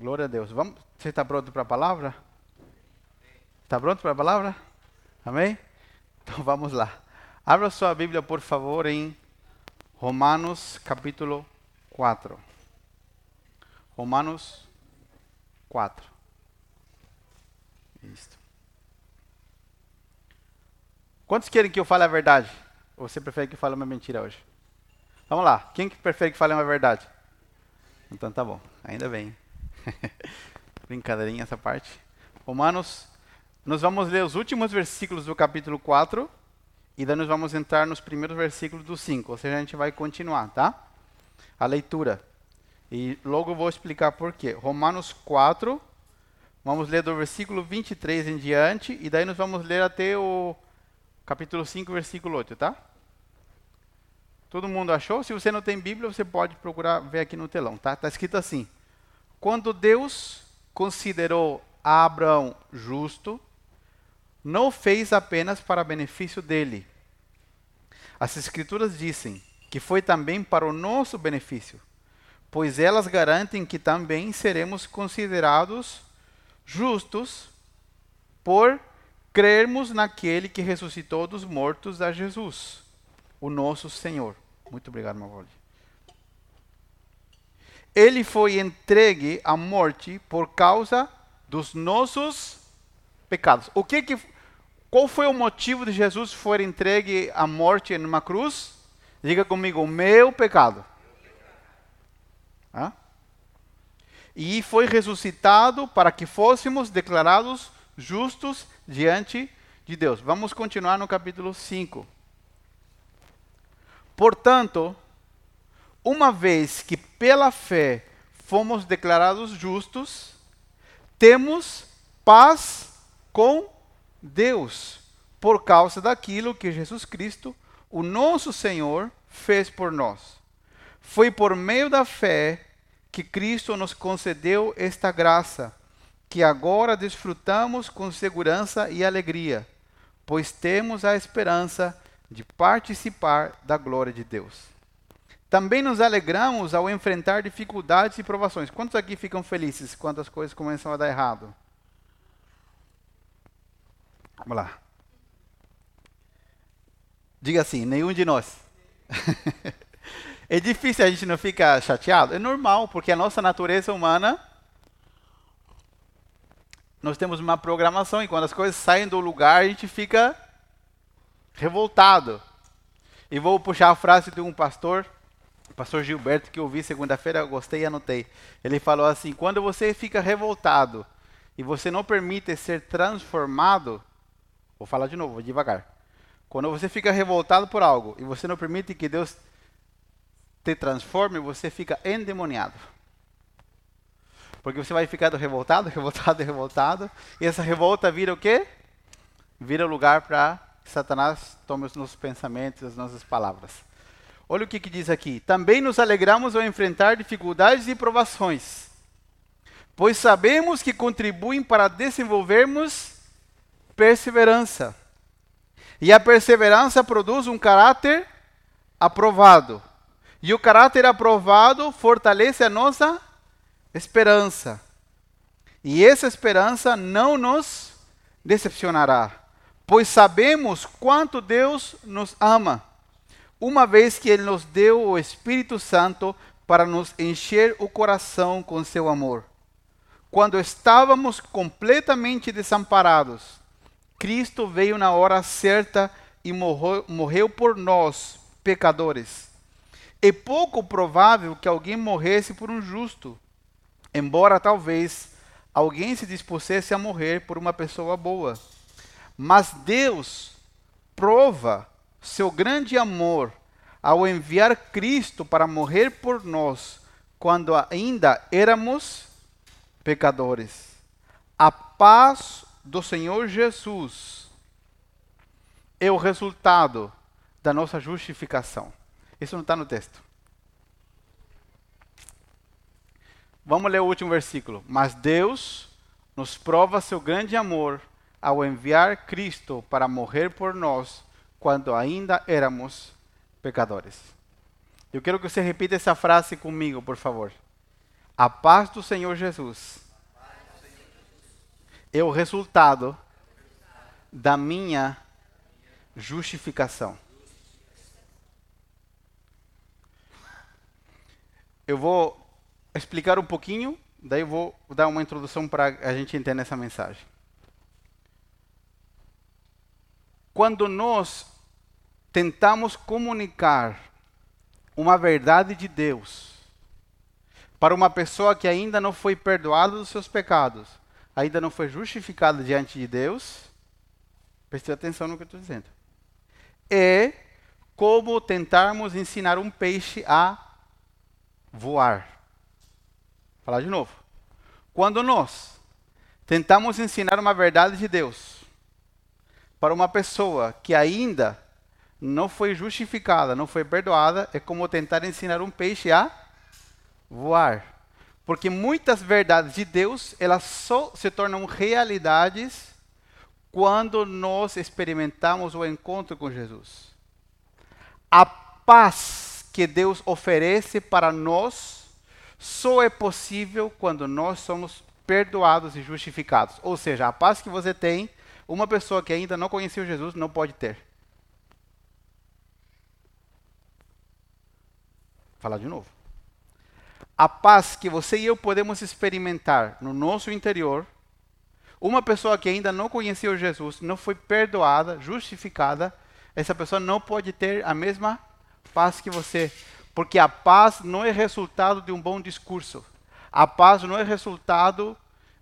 Glória a Deus. Vamos, você está pronto para a palavra? Está pronto para a palavra? Amém? Então vamos lá. Abra sua Bíblia, por favor, em Romanos capítulo 4. Romanos 4. Isso. Quantos querem que eu fale a verdade? Ou você prefere que eu fale uma mentira hoje? Vamos lá. Quem que prefere que fale uma verdade? Então tá bom. Ainda bem. Brincadeirinha essa parte. Romanos, nós vamos ler os últimos versículos do capítulo 4 e daí nós vamos entrar nos primeiros versículos do 5. Ou seja, a gente vai continuar, tá? A leitura. E logo vou explicar por quê. Romanos 4, vamos ler do versículo 23 em diante e daí nós vamos ler até o capítulo 5, versículo 8, tá? Todo mundo achou? Se você não tem Bíblia, você pode procurar ver aqui no telão, tá? Está escrito assim: Quando Deus considerou Abraão justo, não fez apenas para benefício dele. As Escrituras dizem que foi também para o nosso benefício, pois elas garantem que também seremos considerados justos por crermos naquele que ressuscitou dos mortos a Jesus o nosso Senhor. Muito obrigado, Mavoli. Ele foi entregue à morte por causa dos nossos pecados. O que que qual foi o motivo de Jesus ser entregue à morte em uma cruz? Diga comigo, meu pecado. Hã? E foi ressuscitado para que fôssemos declarados justos diante de Deus. Vamos continuar no capítulo 5. Portanto, uma vez que pela fé fomos declarados justos, temos paz com Deus, por causa daquilo que Jesus Cristo, o nosso Senhor, fez por nós. Foi por meio da fé que Cristo nos concedeu esta graça, que agora desfrutamos com segurança e alegria, pois temos a esperança de participar da glória de Deus. Também nos alegramos ao enfrentar dificuldades e provações. Quantos aqui ficam felizes quando as coisas começam a dar errado? Vamos lá. Diga assim, nenhum de nós. é difícil a gente não ficar chateado? É normal, porque a nossa natureza humana nós temos uma programação e quando as coisas saem do lugar, a gente fica revoltado. E vou puxar a frase de um pastor, pastor Gilberto, que eu vi segunda-feira, gostei e anotei. Ele falou assim: quando você fica revoltado e você não permite ser transformado, vou falar de novo, devagar. Quando você fica revoltado por algo e você não permite que Deus te transforme, você fica endemoniado. Porque você vai ficar revoltado, revoltado, revoltado, e essa revolta vira o quê? Vira lugar para Satanás tome os nossos pensamentos, as nossas palavras. Olha o que, que diz aqui. Também nos alegramos ao enfrentar dificuldades e provações, pois sabemos que contribuem para desenvolvermos perseverança. E a perseverança produz um caráter aprovado. E o caráter aprovado fortalece a nossa esperança. E essa esperança não nos decepcionará pois sabemos quanto Deus nos ama, uma vez que Ele nos deu o Espírito Santo para nos encher o coração com seu amor. Quando estávamos completamente desamparados, Cristo veio na hora certa e morreu, morreu por nós, pecadores. É pouco provável que alguém morresse por um justo, embora talvez alguém se dispusesse a morrer por uma pessoa boa. Mas Deus prova seu grande amor ao enviar Cristo para morrer por nós quando ainda éramos pecadores. A paz do Senhor Jesus é o resultado da nossa justificação. Isso não está no texto. Vamos ler o último versículo. Mas Deus nos prova seu grande amor ao enviar Cristo para morrer por nós quando ainda éramos pecadores. Eu quero que você repita essa frase comigo, por favor. A paz do Senhor Jesus é o resultado da minha justificação. Eu vou explicar um pouquinho, daí eu vou dar uma introdução para a gente entender essa mensagem. Quando nós tentamos comunicar uma verdade de Deus para uma pessoa que ainda não foi perdoada dos seus pecados, ainda não foi justificada diante de Deus, preste atenção no que eu estou dizendo. É como tentarmos ensinar um peixe a voar. Vou falar de novo. Quando nós tentamos ensinar uma verdade de Deus para uma pessoa que ainda não foi justificada, não foi perdoada, é como tentar ensinar um peixe a voar. Porque muitas verdades de Deus, elas só se tornam realidades quando nós experimentamos o encontro com Jesus. A paz que Deus oferece para nós só é possível quando nós somos perdoados e justificados. Ou seja, a paz que você tem, uma pessoa que ainda não conheceu Jesus não pode ter. Falar de novo. A paz que você e eu podemos experimentar no nosso interior, uma pessoa que ainda não conheceu Jesus, não foi perdoada, justificada, essa pessoa não pode ter a mesma paz que você. Porque a paz não é resultado de um bom discurso. A paz não é resultado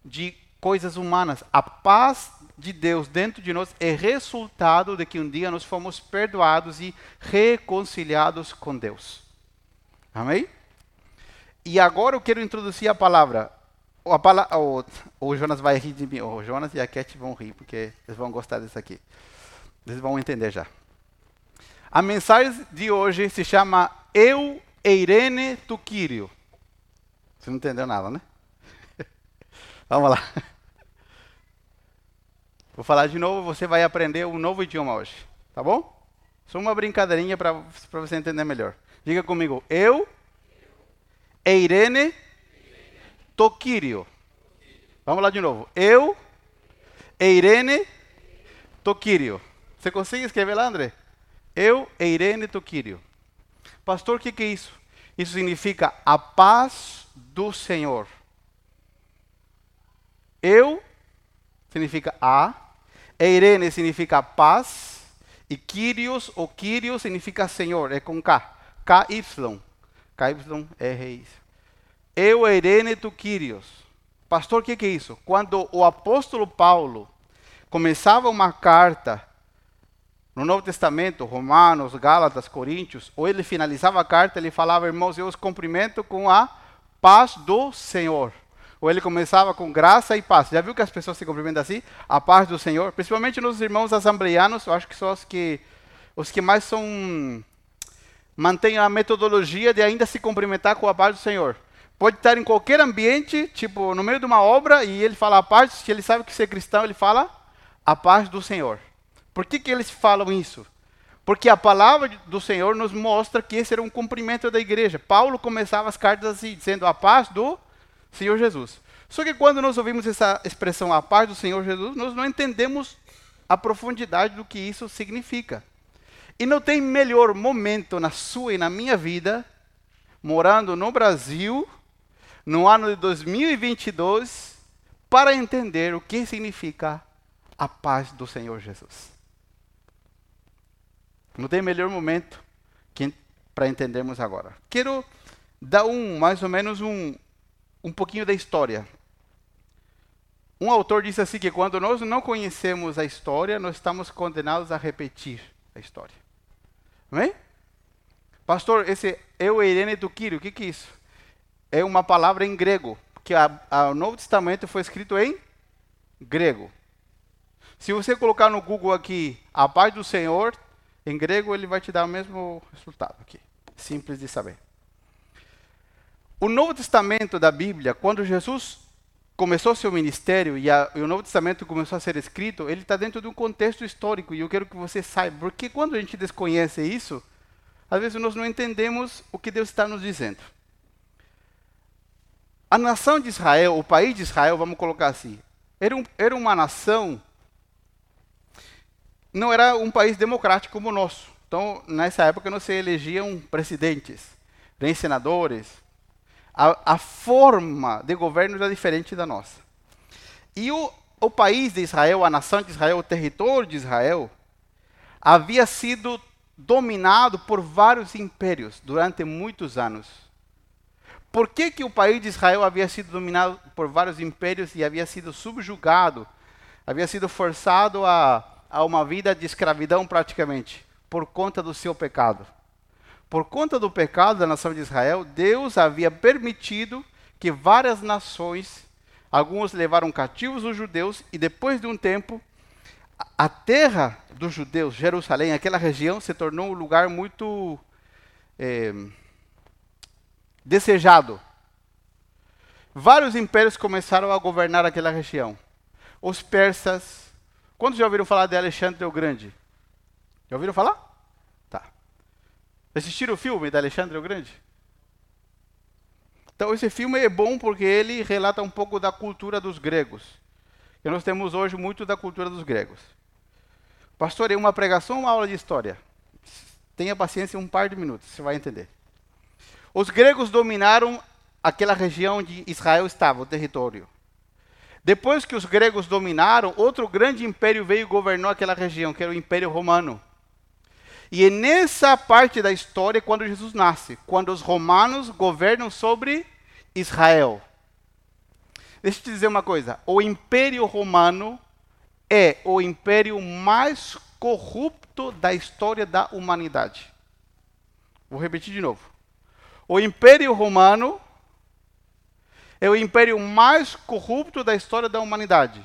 de coisas humanas. A paz de Deus dentro de nós é resultado de que um dia nós fomos perdoados e reconciliados com Deus. Amém? E agora eu quero introduzir a palavra. A palavra o, o Jonas vai rir de mim. O Jonas e a Cat vão rir, porque eles vão gostar disso aqui. Eles vão entender já. A mensagem de hoje se chama Eu Eirene Tuquírio. Você não entendeu nada, né? Vamos lá. Vou falar de novo, você vai aprender um novo idioma hoje. Tá bom? Só uma brincadeirinha para você entender melhor. Diga comigo. Eu, Eirene, Toquírio. Vamos lá de novo. Eu, Eirene, Toquírio. Você consegue escrever lá, André? Eu, Eirene, Toquírio. Pastor, o que, que é isso? Isso significa a paz do Senhor. Eu significa a, Eirene significa paz, e Kyrios ou Kyrios significa Senhor, é com K. KY. KY Eu, Irene, tu, Kyrios. Pastor, o que, que é isso? Quando o apóstolo Paulo começava uma carta no Novo Testamento, Romanos, Gálatas, Coríntios, ou ele finalizava a carta, ele falava, irmãos, eu os cumprimento com a paz do Senhor. Ou ele começava com graça e paz. Já viu que as pessoas se cumprimentam assim? A paz do Senhor. Principalmente nos irmãos assembleianos, eu acho que são os que, os que mais são mantenha a metodologia de ainda se cumprimentar com a paz do Senhor. Pode estar em qualquer ambiente, tipo no meio de uma obra, e ele fala a paz, se ele sabe que ser cristão, ele fala a paz do Senhor. Por que, que eles falam isso? Porque a palavra do Senhor nos mostra que esse era um cumprimento da igreja. Paulo começava as cartas assim, dizendo a paz do Senhor Jesus. Só que quando nós ouvimos essa expressão, a paz do Senhor Jesus, nós não entendemos a profundidade do que isso significa. E não tem melhor momento na sua e na minha vida, morando no Brasil, no ano de 2022, para entender o que significa a paz do Senhor Jesus. Não tem melhor momento para entendermos agora. Quero dar um, mais ou menos um, um pouquinho da história. Um autor disse assim que quando nós não conhecemos a história, nós estamos condenados a repetir a história. Amém? Pastor, esse eu, Irene do Quírio, o que, que é isso? É uma palavra em grego, que o Novo Testamento foi escrito em grego. Se você colocar no Google aqui, a paz do Senhor, em grego ele vai te dar o mesmo resultado aqui. Simples de saber. O Novo Testamento da Bíblia, quando Jesus começou seu ministério e, a, e, o Novo Testamento começou a ser escrito, ele está dentro de um contexto histórico e eu quero que você saiba, porque quando a gente desconhece isso, às vezes nós não entendemos o que Deus está nos dizendo. a nação de Israel, o país de Israel, vamos colocar assim, era, um, era uma nação, não era um país democrático como o nosso. Então, nessa época não se elegiam presidentes, nem senadores. A, a forma de governo era diferente da nossa. E o, o país de Israel, a nação de Israel, o território de Israel, havia sido dominado por vários impérios durante muitos anos. Por que, que o país de Israel havia sido dominado por vários impérios e havia sido subjugado, havia sido forçado a, a uma vida de escravidão praticamente, por conta do seu pecado? Por conta do pecado da nação de Israel, Deus havia permitido que várias nações, alguns levaram cativos os judeus, e depois de um tempo, a terra dos judeus, Jerusalém, aquela região, se tornou um lugar muito. É, desejado. Vários impérios começaram a governar aquela região. Os persas. Quantos já ouviram falar de Alexandre o Grande? Já ouviram falar? Assistiram o filme de Alexandre o Grande? Então, esse filme é bom porque ele relata um pouco da cultura dos gregos. E nós temos hoje muito da cultura dos gregos. Pastor, é uma pregação ou uma aula de história? Tenha paciência um par de minutos, você vai entender. Os gregos dominaram aquela região onde Israel estava, o território. Depois que os gregos dominaram, outro grande império veio e governou aquela região, que era o Império Romano. E é nessa parte da história quando Jesus nasce, quando os romanos governam sobre Israel. Deixa eu te dizer uma coisa: o Império Romano é o império mais corrupto da história da humanidade. Vou repetir de novo. O Império Romano é o império mais corrupto da história da humanidade.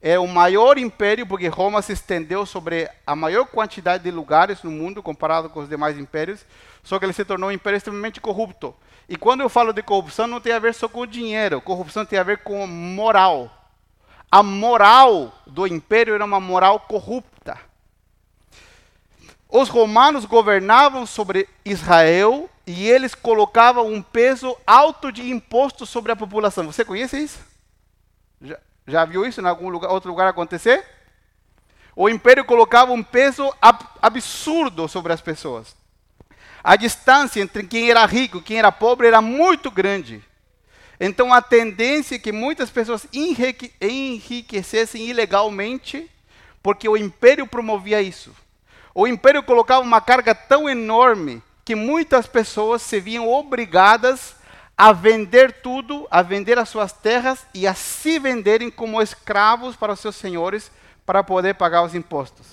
É o maior império porque Roma se estendeu sobre a maior quantidade de lugares no mundo comparado com os demais impérios, só que ele se tornou um império extremamente corrupto. E quando eu falo de corrupção, não tem a ver só com o dinheiro, corrupção tem a ver com moral. A moral do império era uma moral corrupta. Os romanos governavam sobre Israel e eles colocavam um peso alto de imposto sobre a população. Você conhece isso? Já, já viu isso em algum lugar, outro lugar acontecer? O império colocava um peso ab absurdo sobre as pessoas. A distância entre quem era rico e quem era pobre era muito grande. Então a tendência é que muitas pessoas enrique enriquecessem ilegalmente, porque o império promovia isso. O império colocava uma carga tão enorme que muitas pessoas se viam obrigadas a vender tudo, a vender as suas terras e a se venderem como escravos para os seus senhores para poder pagar os impostos.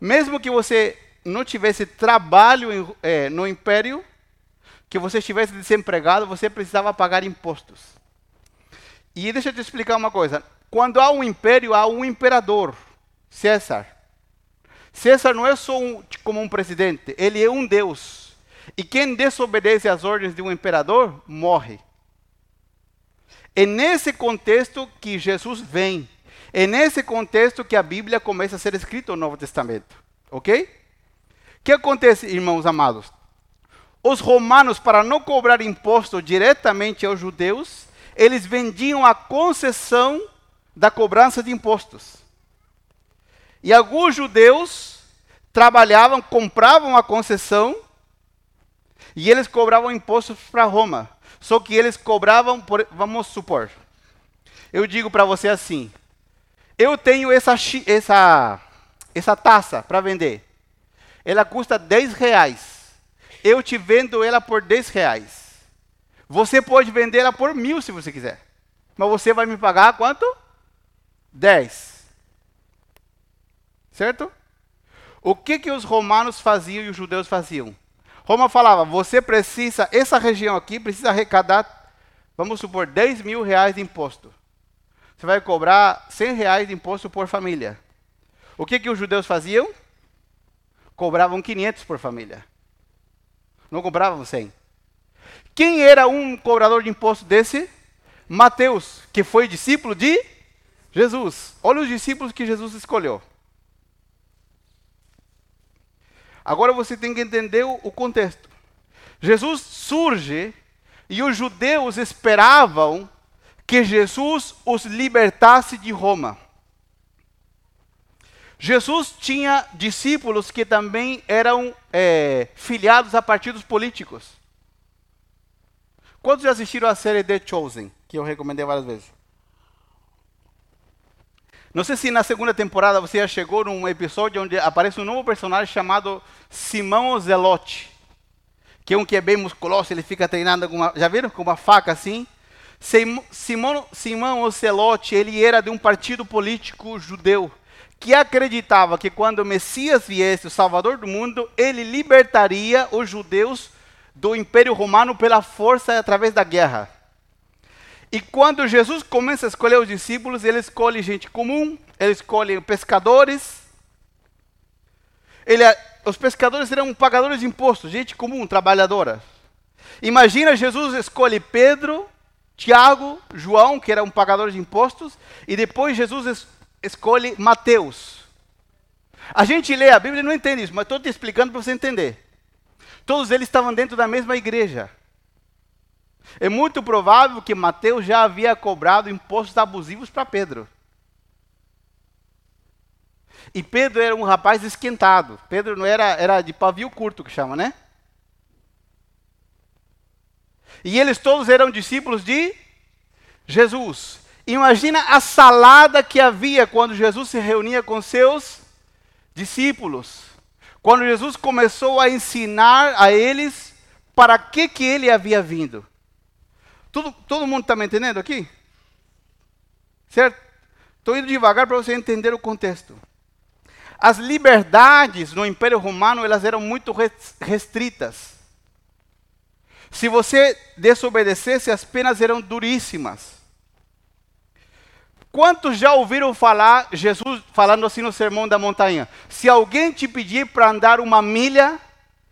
Mesmo que você não tivesse trabalho é, no império, que você estivesse desempregado, você precisava pagar impostos. E deixa eu te explicar uma coisa: quando há um império, há um imperador, César. César não é só um, como um presidente, ele é um deus. E quem desobedece às ordens de um imperador morre. É nesse contexto que Jesus vem. É nesse contexto que a Bíblia começa a ser escrita no Novo Testamento. Ok? O que acontece, irmãos amados? Os romanos, para não cobrar imposto diretamente aos judeus, eles vendiam a concessão da cobrança de impostos. E alguns judeus trabalhavam, compravam a concessão e eles cobravam impostos para Roma. Só que eles cobravam, por, vamos supor, eu digo para você assim: eu tenho essa, essa, essa taça para vender. Ela custa 10 reais. Eu te vendo ela por 10 reais. Você pode vender ela por mil se você quiser. Mas você vai me pagar quanto? 10. Certo? O que, que os romanos faziam e os judeus faziam? Roma falava, você precisa, essa região aqui precisa arrecadar, vamos supor, 10 mil reais de imposto. Você vai cobrar 100 reais de imposto por família. O que, que os judeus faziam? Cobravam 500 por família. Não cobravam 100. Quem era um cobrador de imposto desse? Mateus, que foi discípulo de Jesus. Olha os discípulos que Jesus escolheu. Agora você tem que entender o, contexto. Jesus surge e os judeus esperavam que Jesus os libertasse de Roma. Jesus tinha discípulos que também eram é, filiados a partidos políticos. Quantos já assistiram a série The Chosen, que eu recomendei várias vezes? Não sei se na segunda temporada você já chegou num episódio onde aparece um novo personagem chamado Simão Zelote, que é um que é bem musculoso, ele fica treinando com uma, já viram, com uma faca assim. Simão, Simão ele era de um partido político judeu que acreditava que quando o Messias viesse, o Salvador do mundo, ele libertaria os judeus do Império Romano pela força através da guerra. E quando Jesus começa a escolher os discípulos, ele escolhe gente comum, ele escolhe pescadores. Ele, os pescadores eram pagadores de impostos, gente comum, trabalhadora. Imagina Jesus escolhe Pedro, Tiago, João, que eram pagadores de impostos, e depois Jesus escolhe Mateus. A gente lê a Bíblia e não entende isso, mas estou te explicando para você entender. Todos eles estavam dentro da mesma igreja. É muito provável que Mateus já havia cobrado impostos abusivos para Pedro. E Pedro era um rapaz esquentado. Pedro não era, era de pavio curto que chama, né? E eles todos eram discípulos de Jesus. Imagina a salada que havia quando Jesus se reunia com seus discípulos. Quando Jesus começou a ensinar a eles para que, que ele havia vindo. Tudo, todo mundo está me entendendo aqui? Certo? Estou indo devagar para você entender o contexto. As liberdades no Império Romano elas eram muito restritas. Se você desobedecesse, as penas eram duríssimas. Quantos já ouviram falar Jesus falando assim no Sermão da Montanha? Se alguém te pedir para andar uma milha,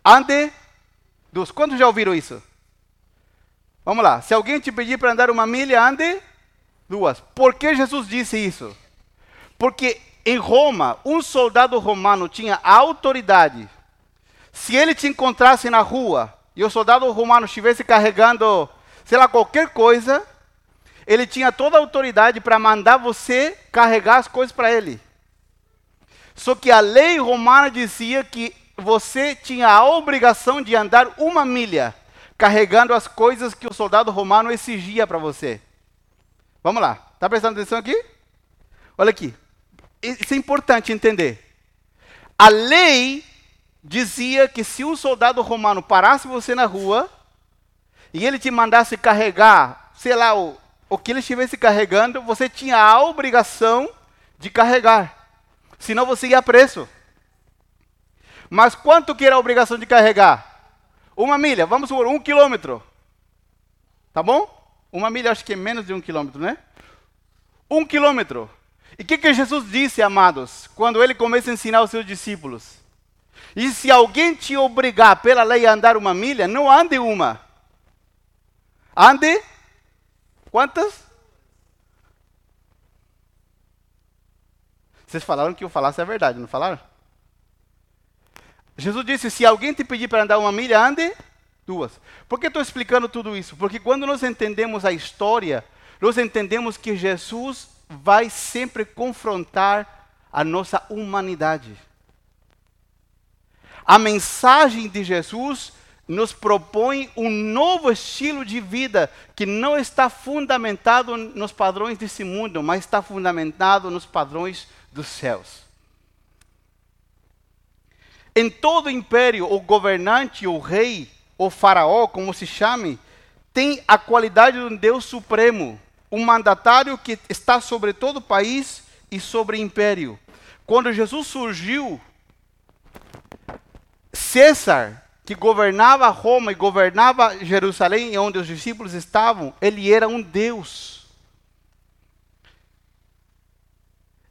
ande duas. Quantos já ouviram isso? Vamos lá. Se alguém te pedir para andar uma milha, ande duas. Por que Jesus disse isso? Porque em Roma, um soldado romano tinha autoridade. Se ele te encontrasse na rua e o soldado romano estivesse carregando, sei lá, qualquer coisa, ele tinha toda a autoridade para mandar você carregar as coisas para ele. Só que a lei romana dizia que você tinha a obrigação de andar uma milha carregando as coisas que o soldado romano exigia para você. Vamos lá, está prestando atenção aqui? Olha aqui, isso é importante entender. A lei dizia que se um soldado romano parasse você na rua e ele te mandasse carregar, sei lá, o, o que ele estivesse carregando, você tinha a obrigação de carregar. Senão você ia preso. Mas quanto que era a obrigação de carregar? Uma milha, vamos por um quilômetro. Tá bom? Uma milha acho que é menos de um quilômetro, né? Um quilômetro. E o que, que Jesus disse, amados, quando ele começa a ensinar os seus discípulos? E se alguém te obrigar pela lei a andar uma milha, não ande uma. Ande Quantas? Vocês falaram que eu falasse a verdade, não falaram? Jesus disse: se alguém te pedir para andar uma milha, ande duas. Por que estou explicando tudo isso? Porque quando nós entendemos a história, nós entendemos que Jesus vai sempre confrontar a nossa humanidade. A mensagem de Jesus nos propõe um novo estilo de vida que não está fundamentado nos padrões desse mundo, mas está fundamentado nos padrões dos céus. Em todo império, o governante, o rei, o faraó, como se chame, tem a qualidade de um Deus supremo, um mandatário que está sobre todo o país e sobre o império. Quando Jesus surgiu, César que governava Roma e governava Jerusalém, onde os discípulos estavam, ele era um Deus.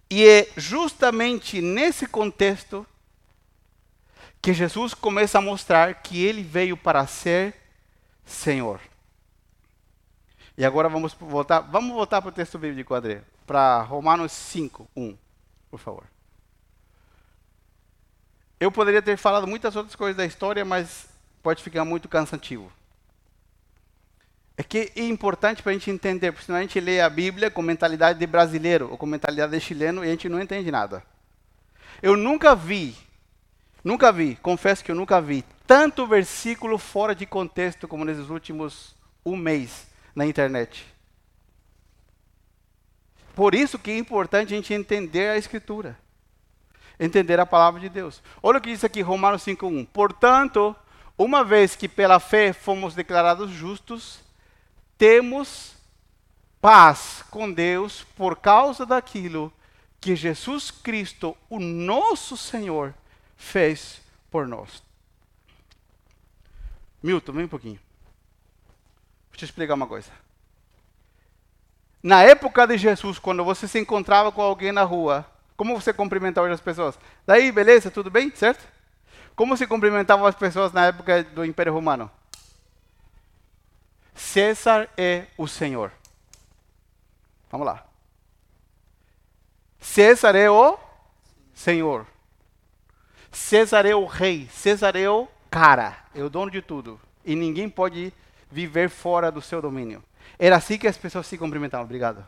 E é justamente nesse contexto que Jesus começa a mostrar que ele veio para ser Senhor. E agora vamos voltar, vamos voltar para o texto bíblico, André, para Romanos 5, 1, por favor. Eu poderia ter falado muitas outras coisas da história, mas pode ficar muito cansativo. É que é importante para a gente entender, porque senão a gente lê a Bíblia com mentalidade de brasileiro ou com mentalidade de chileno e a gente não entende nada. Eu nunca vi, nunca vi, confesso que eu nunca vi tanto versículo fora de contexto como nesses últimos um mês na internet. Por isso que é importante a gente entender a Escritura. Entender a palavra de Deus. Olha o que diz aqui, Romanos 5.1. Portanto, uma vez que pela fé fomos declarados justos, temos paz com Deus por causa daquilo que Jesus Cristo, o nosso Senhor, fez por nós. Milton, vem um pouquinho. Deixa eu explicar uma coisa. Na época de Jesus, quando você se encontrava com alguém na rua, como você cumprimentava as pessoas? Daí, beleza, tudo bem, certo? Como se cumprimentavam as pessoas na época do Império Romano? César é o Senhor. Vamos lá. César é o Senhor. César o rei. César o cara. É o dono de tudo. E ninguém pode viver fora do seu domínio. Era assim que as pessoas se cumprimentavam. Obrigado.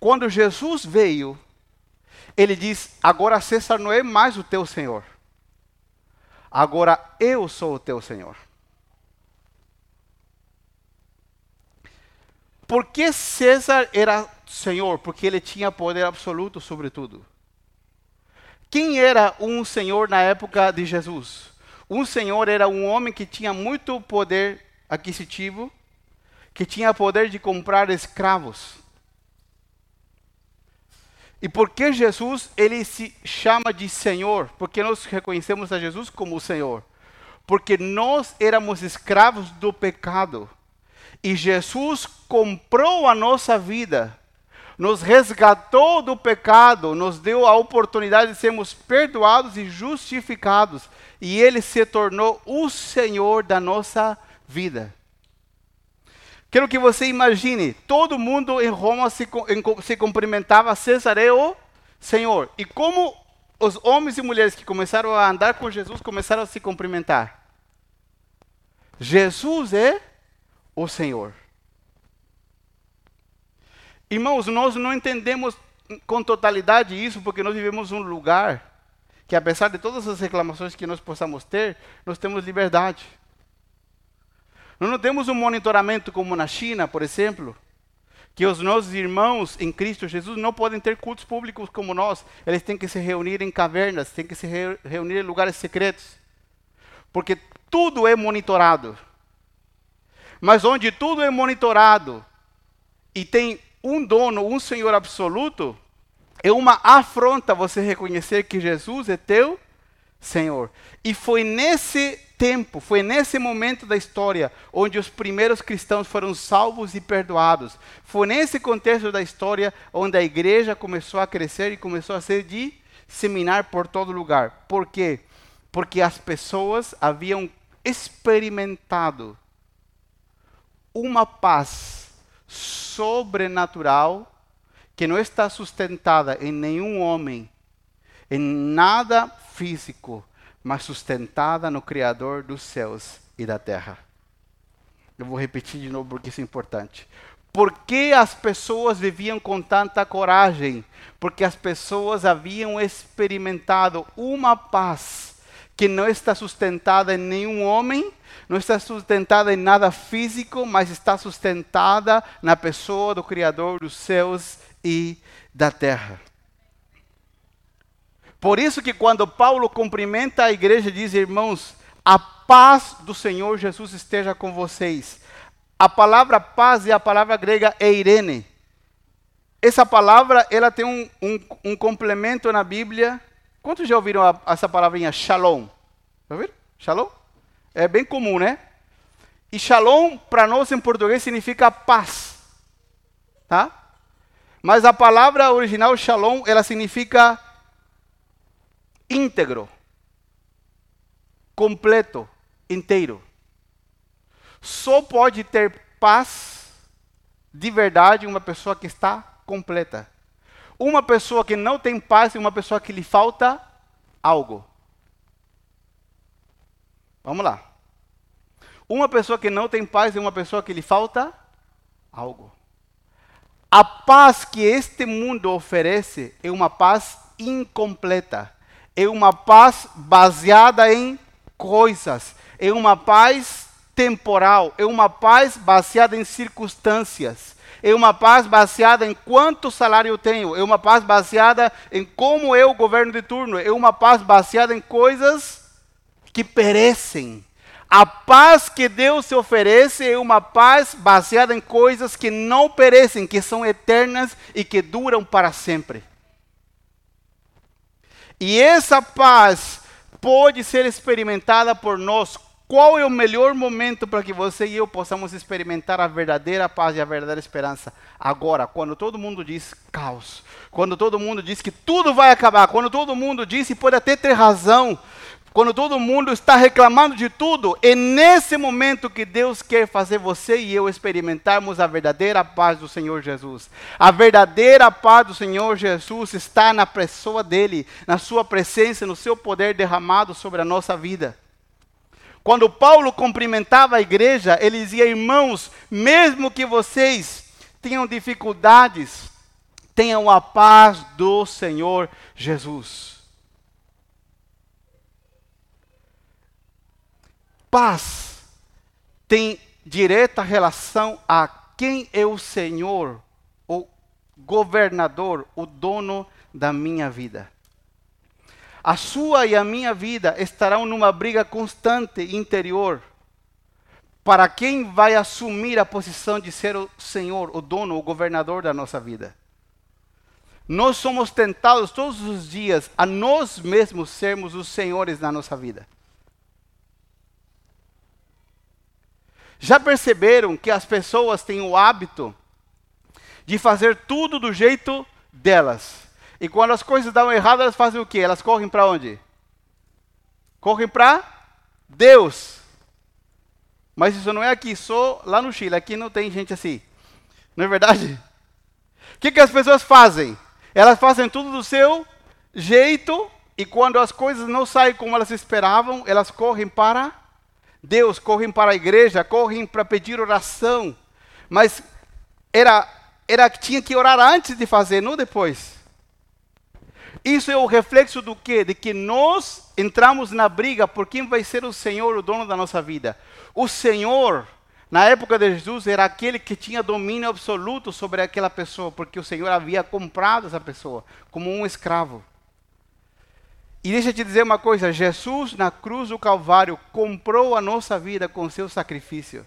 Quando Jesus veio, ele diz: Agora César não é mais o teu Senhor. Agora eu sou o teu Senhor. Por que César era Senhor? Porque ele tinha poder absoluto sobre tudo. Quem era um Senhor na época de Jesus? Um Senhor era um homem que tinha muito poder aquisitivo, que tinha poder de comprar escravos. E por que Jesus ele se chama de Senhor? Porque nós reconhecemos a Jesus como o Senhor. Porque nós éramos escravos do pecado. E Jesus comprou a nossa vida, nos resgatou do pecado, nos deu a oportunidade de sermos perdoados e justificados. E ele se tornou o Senhor da nossa vida. Quero que você imagine, todo mundo em Roma se, se cumprimentava, César é o Senhor. E como os homens e mulheres que começaram a andar com Jesus começaram a se cumprimentar? Jesus é o Senhor. Irmãos, nós não entendemos com totalidade isso porque nós vivemos um lugar que, apesar de todas as reclamações que nós possamos ter, nós temos liberdade. Nós não temos um monitoramento como na China, por exemplo, que os nossos irmãos em Cristo Jesus não podem ter cultos públicos como nós. Eles têm que se reunir em cavernas, têm que se reunir em lugares secretos. Porque tudo é monitorado. Mas onde tudo é monitorado e tem um dono, um Senhor absoluto, é uma afronta você reconhecer que Jesus é teu Senhor. E foi nesse tempo, foi nesse momento da história onde os primeiros cristãos foram salvos e perdoados. Foi nesse contexto da história onde a igreja começou a crescer e começou a ser disseminar por todo lugar. Por quê? Porque as pessoas haviam experimentado uma paz sobrenatural que não está sustentada em nenhum homem, em nada físico, mas sustentada no Criador dos céus e da terra. Eu vou repetir de novo porque isso é importante. Por que as pessoas viviam com tanta coragem? Porque as pessoas haviam experimentado uma paz que não está sustentada em nenhum homem, não está sustentada em nada físico, mas está sustentada na pessoa do Criador dos céus e da terra. Por isso que quando Paulo cumprimenta a igreja, diz, irmãos, a paz do Senhor Jesus esteja com vocês. A palavra paz é a palavra grega eirene. Essa palavra, ela tem um, um, um complemento na Bíblia. Quantos já ouviram a, essa palavrinha shalom? Já ouviram? Shalom? É bem comum, né? E shalom, para nós em português, significa paz. Tá? Mas a palavra original shalom, ela significa íntegro, completo, inteiro. Só pode ter paz de verdade uma pessoa que está completa. Uma pessoa que não tem paz é uma pessoa que lhe falta algo. Vamos lá. Uma pessoa que não tem paz é uma pessoa que lhe falta algo. A paz que este mundo oferece é uma paz incompleta. É uma paz baseada em coisas. É uma paz temporal. É uma paz baseada em circunstâncias. É uma paz baseada em quanto salário eu tenho. É uma paz baseada em como é o governo de turno. É uma paz baseada em coisas que perecem. A paz que Deus se oferece é uma paz baseada em coisas que não perecem, que são eternas e que duram para sempre. E essa paz pode ser experimentada por nós. Qual é o melhor momento para que você e eu possamos experimentar a verdadeira paz e a verdadeira esperança? Agora, quando todo mundo diz caos, quando todo mundo diz que tudo vai acabar, quando todo mundo diz e pode até ter razão, quando todo mundo está reclamando de tudo, é nesse momento que Deus quer fazer você e eu experimentarmos a verdadeira paz do Senhor Jesus. A verdadeira paz do Senhor Jesus está na pessoa dele, na sua presença, no seu poder derramado sobre a nossa vida. Quando Paulo cumprimentava a igreja, ele dizia: Irmãos, mesmo que vocês tenham dificuldades, tenham a paz do Senhor Jesus. paz tem direta relação a quem é o Senhor, o governador, o dono da minha vida. A sua e a minha vida estarão numa briga constante interior para quem vai assumir a posição de ser o Senhor, o dono, o governador da nossa vida. Nós somos tentados todos os dias a nós mesmos sermos os senhores da nossa vida. Já perceberam que as pessoas têm o hábito de fazer tudo do jeito delas? E quando as coisas dão errado, elas fazem o quê? Elas correm para onde? Correm para Deus. Mas isso não é aqui, só lá no Chile. Aqui não tem gente assim. Não é verdade? O que, que as pessoas fazem? Elas fazem tudo do seu jeito e quando as coisas não saem como elas esperavam, elas correm para Deus, correm para a igreja, correm para pedir oração, mas era, era tinha que orar antes de fazer, não depois. Isso é o reflexo do quê? De que nós entramos na briga por quem vai ser o Senhor, o dono da nossa vida. O Senhor, na época de Jesus, era aquele que tinha domínio absoluto sobre aquela pessoa, porque o Senhor havia comprado essa pessoa como um escravo. E deixa eu te dizer uma coisa: Jesus, na cruz do Calvário, comprou a nossa vida com seu sacrifício.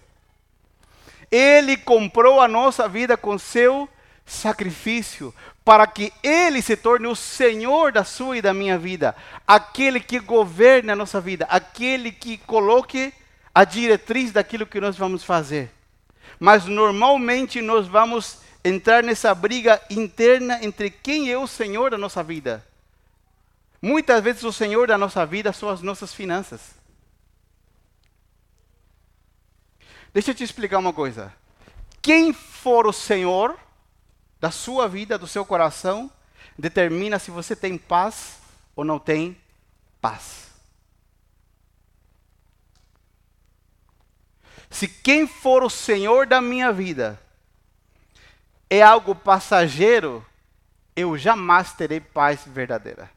Ele comprou a nossa vida com seu sacrifício, para que Ele se torne o Senhor da sua e da minha vida, aquele que governe a nossa vida, aquele que coloque a diretriz daquilo que nós vamos fazer. Mas normalmente nós vamos entrar nessa briga interna entre quem é o Senhor da nossa vida. Muitas vezes o Senhor da nossa vida são as nossas finanças. Deixa eu te explicar uma coisa. Quem for o Senhor da sua vida, do seu coração, determina se você tem paz ou não tem paz. Se quem for o Senhor da minha vida é algo passageiro, eu jamais terei paz verdadeira.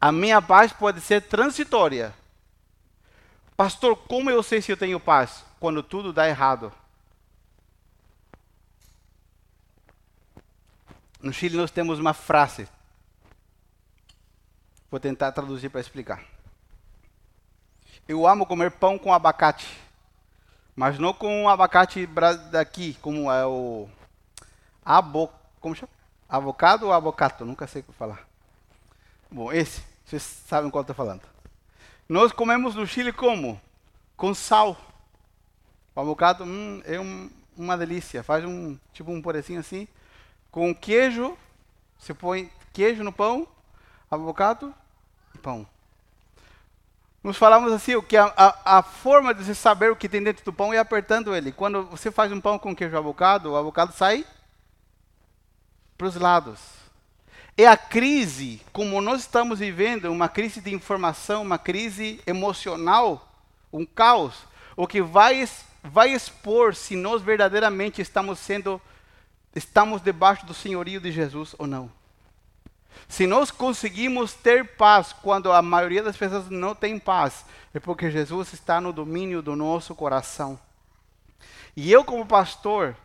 A minha paz pode ser transitória. Pastor, como eu sei se eu tenho paz? Quando tudo dá errado. No Chile nós temos uma frase. Vou tentar traduzir para explicar. Eu amo comer pão com abacate, mas não com abacate daqui, como é o abo, como chama? Avocado ou abocato? Nunca sei falar. Bom, esse. Vocês sabem qual estou falando. Nós comemos no Chile como? Com sal. O avocado hum, é um, uma delícia. Faz um tipo um purezinho assim. Com queijo. Você põe queijo no pão, avocado e pão. Nos falamos assim, que a, a, a, forma de você saber o que tem dentro do pão é apertando ele. Quando você faz um pão com queijo avocado, o avocado sai para os lados. é a crise, como nós estamos vivendo, uma crise de informação, uma crise emocional, um caos, o que vai, vai expor se nós verdadeiramente estamos sendo, estamos debaixo do senhorio de Jesus ou não. Se nós conseguimos ter paz quando a maioria das pessoas não tem paz, é porque Jesus está no domínio do nosso coração. E eu, como pastor,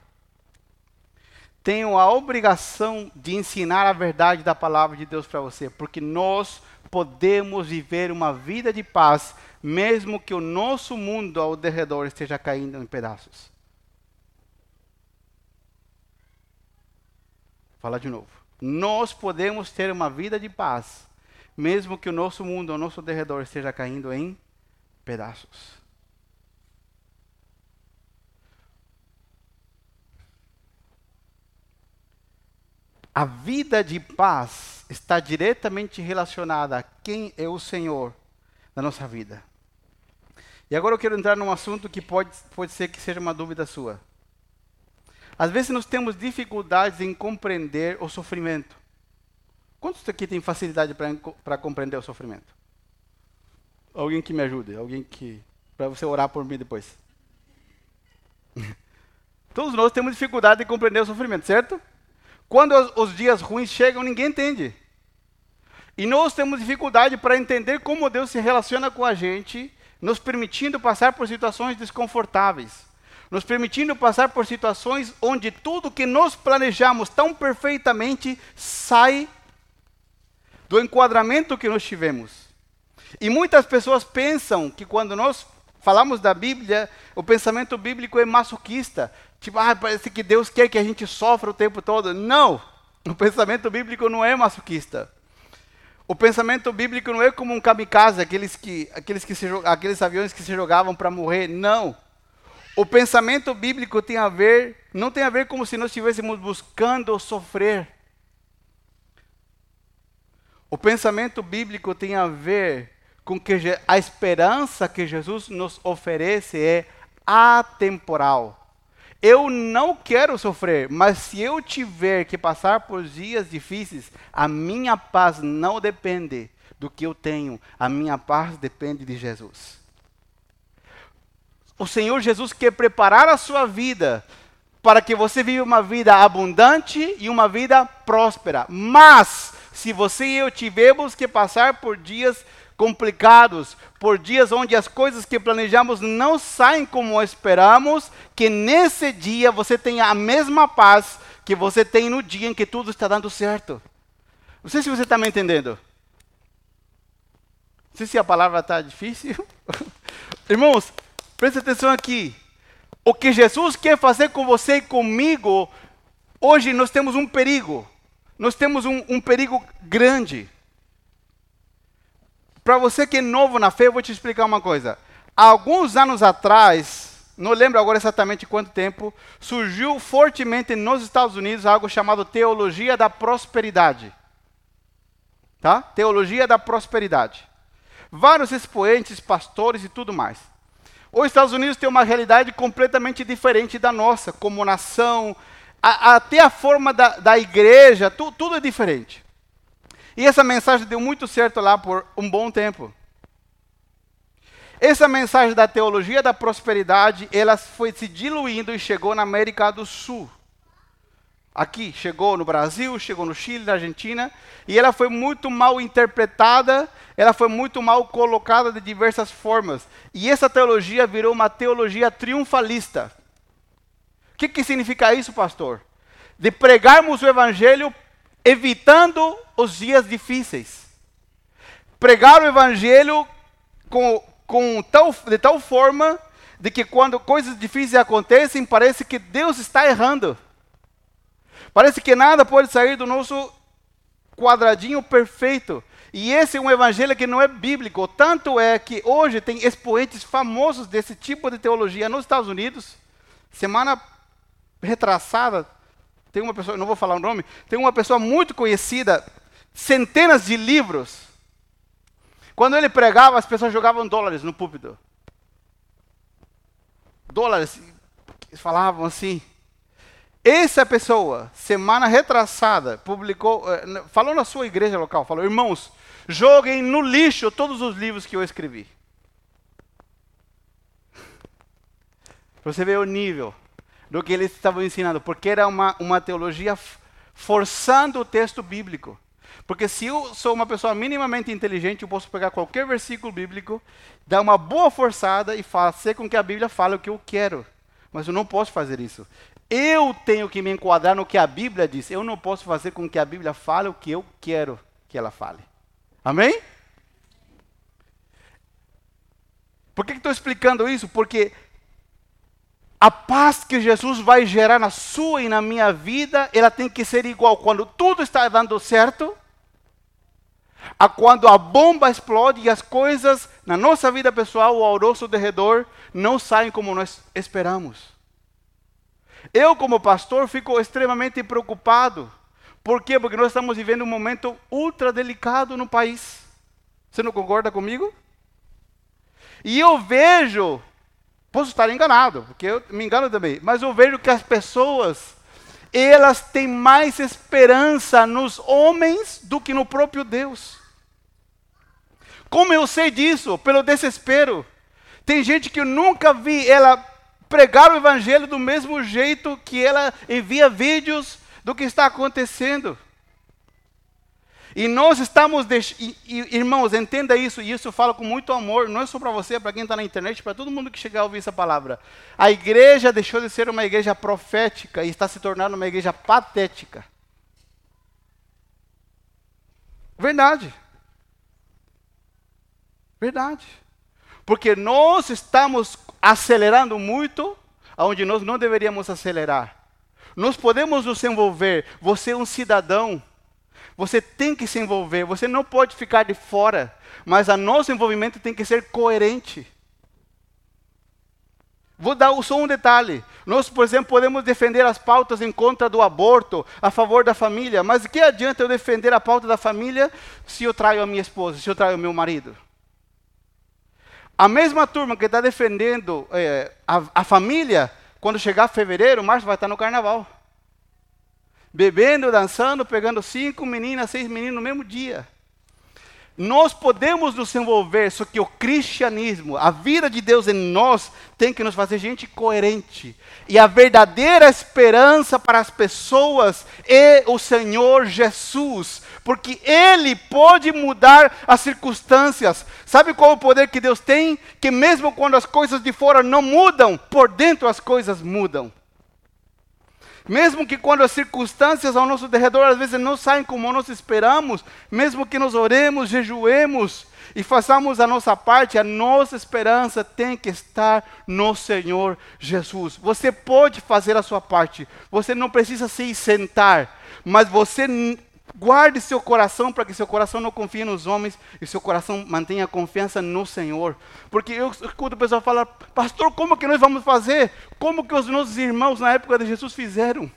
tenho a obrigação de ensinar a verdade da palavra de Deus para você, porque nós podemos viver uma vida de paz, mesmo que o nosso mundo ao redor esteja caindo em pedaços. Fala de novo. Nós podemos ter uma vida de paz, mesmo que o nosso mundo ao nosso redor esteja caindo em pedaços. A vida de paz está diretamente relacionada a quem é o Senhor da nossa vida. E agora eu quero entrar num assunto que pode, pode ser que seja uma dúvida sua. Às vezes nós temos dificuldades em compreender o sofrimento. Quantos aqui tem facilidade para compreender o sofrimento? Alguém que me ajude, alguém que para você orar por mim depois. Todos nós temos dificuldade de compreender o sofrimento, certo? Quando os, os dias ruins chegam, ninguém entende. E nós temos dificuldade para entender como Deus se relaciona com a gente, nos permitindo passar por situações desconfortáveis, nos permitindo passar por situações onde tudo que nós planejamos tão perfeitamente sai do enquadramento que nós tivemos. E muitas pessoas pensam que quando nós falamos da Bíblia, o pensamento bíblico é masoquista. Tipo, ah, parece que Deus quer que a gente sofra o tempo todo. Não! O pensamento bíblico não é masoquista. O pensamento bíblico não é como um kamikaze, aqueles, que, aqueles, que se, aqueles aviões que se jogavam para morrer. Não. O pensamento bíblico tem a ver, não tem a ver como se nós estivéssemos buscando sofrer. O pensamento bíblico tem a ver com que a esperança que Jesus nos oferece é atemporal. Eu não quero sofrer, mas se eu tiver que passar por dias difíceis, a minha paz não depende do que eu tenho, a minha paz depende de Jesus. O Senhor Jesus quer preparar a sua vida para que você viva uma vida abundante e uma vida próspera. Mas, se você e eu tivermos que passar por dias complicados, por dias onde as coisas que planejamos não saem como esperamos, que nesse dia você tenha a mesma paz que você tem no dia em que tudo está dando certo. Não sei se você está me entendendo. Não sei se a palavra está difícil. Irmãos, preste atenção aqui. O que Jesus quer fazer com você e comigo, hoje nós temos um perigo. Nós temos um, um perigo grande. Para você que é novo na fé, eu vou te explicar uma coisa. Alguns anos atrás, não lembro agora exatamente quanto tempo, surgiu fortemente nos Estados Unidos algo chamado teologia da prosperidade. Tá? Teologia da prosperidade. Vários expoentes, pastores e tudo mais. Os Estados Unidos tem uma realidade completamente diferente da nossa, como nação, a, até a forma da, da igreja, tu, tudo é diferente. E essa mensagem deu muito certo lá por um bom tempo. Essa mensagem da teologia da prosperidade, ela foi se diluindo e chegou na América do Sul. Aqui, chegou no Brasil, chegou no Chile, na Argentina, e ela foi muito mal interpretada, ela foi muito mal colocada de diversas formas. E essa teologia virou uma teologia triunfalista. O que, que significa isso, pastor? De pregarmos o evangelho evitando os dias difíceis. Pregar o evangelho com, com tal, de tal forma de que quando coisas difíceis acontecem, parece que Deus está errando. Parece que nada pode sair do nosso quadradinho perfeito. E esse é um evangelho que não é bíblico. Tanto é que hoje tem expoentes famosos desse tipo de teologia nos Estados Unidos. Semana retrasada, tem uma pessoa, não vou falar o nome, tem uma pessoa muito conhecida, centenas de livros. Quando ele pregava, as pessoas jogavam dólares no púlpito. Dólares, falavam assim. Essa pessoa, semana retrasada, publicou, eh, falou na sua igreja local, falou: irmãos, joguem no lixo todos os livros que eu escrevi. Você vê o nível do que eles estavam ensinando, porque era uma, uma teologia forçando o texto bíblico. Porque se eu sou uma pessoa minimamente inteligente, eu posso pegar qualquer versículo bíblico, dar uma boa forçada e fazer com que a Bíblia fale o que eu quero. Mas eu não posso fazer isso. Eu tenho que me enquadrar no que a Bíblia diz. Eu não posso fazer com que a Bíblia fale o que eu quero que ela fale. Amém? Por que estou explicando isso? Porque a paz que Jesus vai gerar na sua e na minha vida, ela tem que ser igual quando tudo está dando certo, a quando a bomba explode e as coisas na nossa vida pessoal ou ao nosso derredor não saem como nós esperamos. Eu, como pastor, fico extremamente preocupado. Por quê? Porque nós estamos vivendo um momento ultra delicado no país. Você não concorda comigo? E eu vejo, posso estar enganado, porque eu me engano também, mas eu vejo que as pessoas, elas têm mais esperança nos homens do que no próprio Deus. Como eu sei disso? Pelo desespero. Tem gente que eu nunca vi ela pregar o evangelho do mesmo jeito que ela envia vídeos do que está acontecendo. E nós estamos, deix... irmãos, entenda isso, e isso eu falo com muito amor, não é só para você, é para quem está na internet, para todo mundo que chegar a ouvir essa palavra. A igreja deixou de ser uma igreja profética e está se tornando uma igreja patética. Verdade. Verdade. Porque nós estamos acelerando muito onde nós não deveríamos acelerar. Nós podemos nos envolver. Você é um cidadão. Você tem que se envolver. Você não pode ficar de fora. Mas o nosso envolvimento tem que ser coerente. Vou dar só um detalhe. Nós, por exemplo, podemos defender as pautas em contra do aborto, a favor da família. Mas que adianta eu defender a pauta da família se eu traio a minha esposa, se eu traio o meu marido? A mesma turma que está defendendo é, a, a, família, quando chegar fevereiro, março, vai estar no carnaval. Bebendo, dançando, pegando cinco meninas, seis meninos no mesmo dia. Nós podemos nos envolver, só que o cristianismo, a vida de Deus em nós, tem que nos fazer gente coerente. E a verdadeira esperança para as pessoas é o Senhor Jesus, porque Ele pode mudar as circunstâncias. Sabe qual o poder que Deus tem? Que mesmo quando as coisas de fora não mudam, por dentro as coisas mudam. Mesmo que quando as circunstâncias ao nosso derredor às vezes não saem como nós esperamos, mesmo que nós oremos, jejuemos e façamos a nossa parte, a nossa esperança tem que estar no Senhor Jesus. Você pode fazer a sua parte, você não precisa se sentar, mas você Guarde seu coração para que seu coração não confie nos homens e seu coração mantenha confiança no Senhor. Porque eu escuto o pessoal falar, pastor, como que nós vamos fazer? Como que os nossos irmãos na época de Jesus fizeram?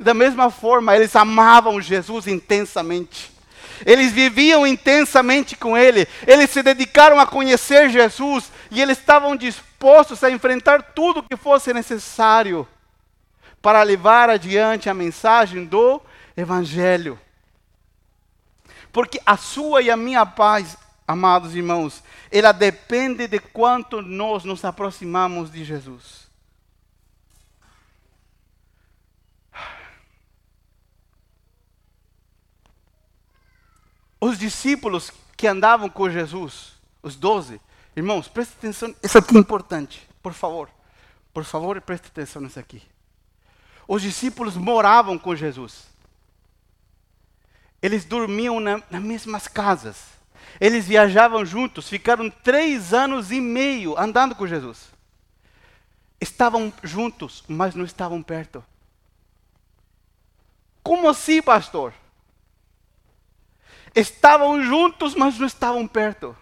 Da mesma forma, eles amavam Jesus intensamente. Eles viviam intensamente com Ele. Eles se dedicaram a conhecer Jesus e eles estavam dispostos a enfrentar tudo que fosse necessário para levar adiante a mensagem do Evangelho. Porque a sua e a minha paz, amados irmãos, ela depende de quanto nós nos aproximamos de Jesus. Os discípulos que andavam com Jesus, os doze, irmãos, preste atenção, isso aqui é importante, por favor. Por favor, preste atenção nisso aqui. Os discípulos moravam com Jesus. Eles dormiam na, nas mesmas casas. Eles viajavam juntos, ficaram três anos e meio andando com Jesus. Estavam juntos, mas não estavam perto. Como assim, pastor? Estavam juntos, mas não estavam perto.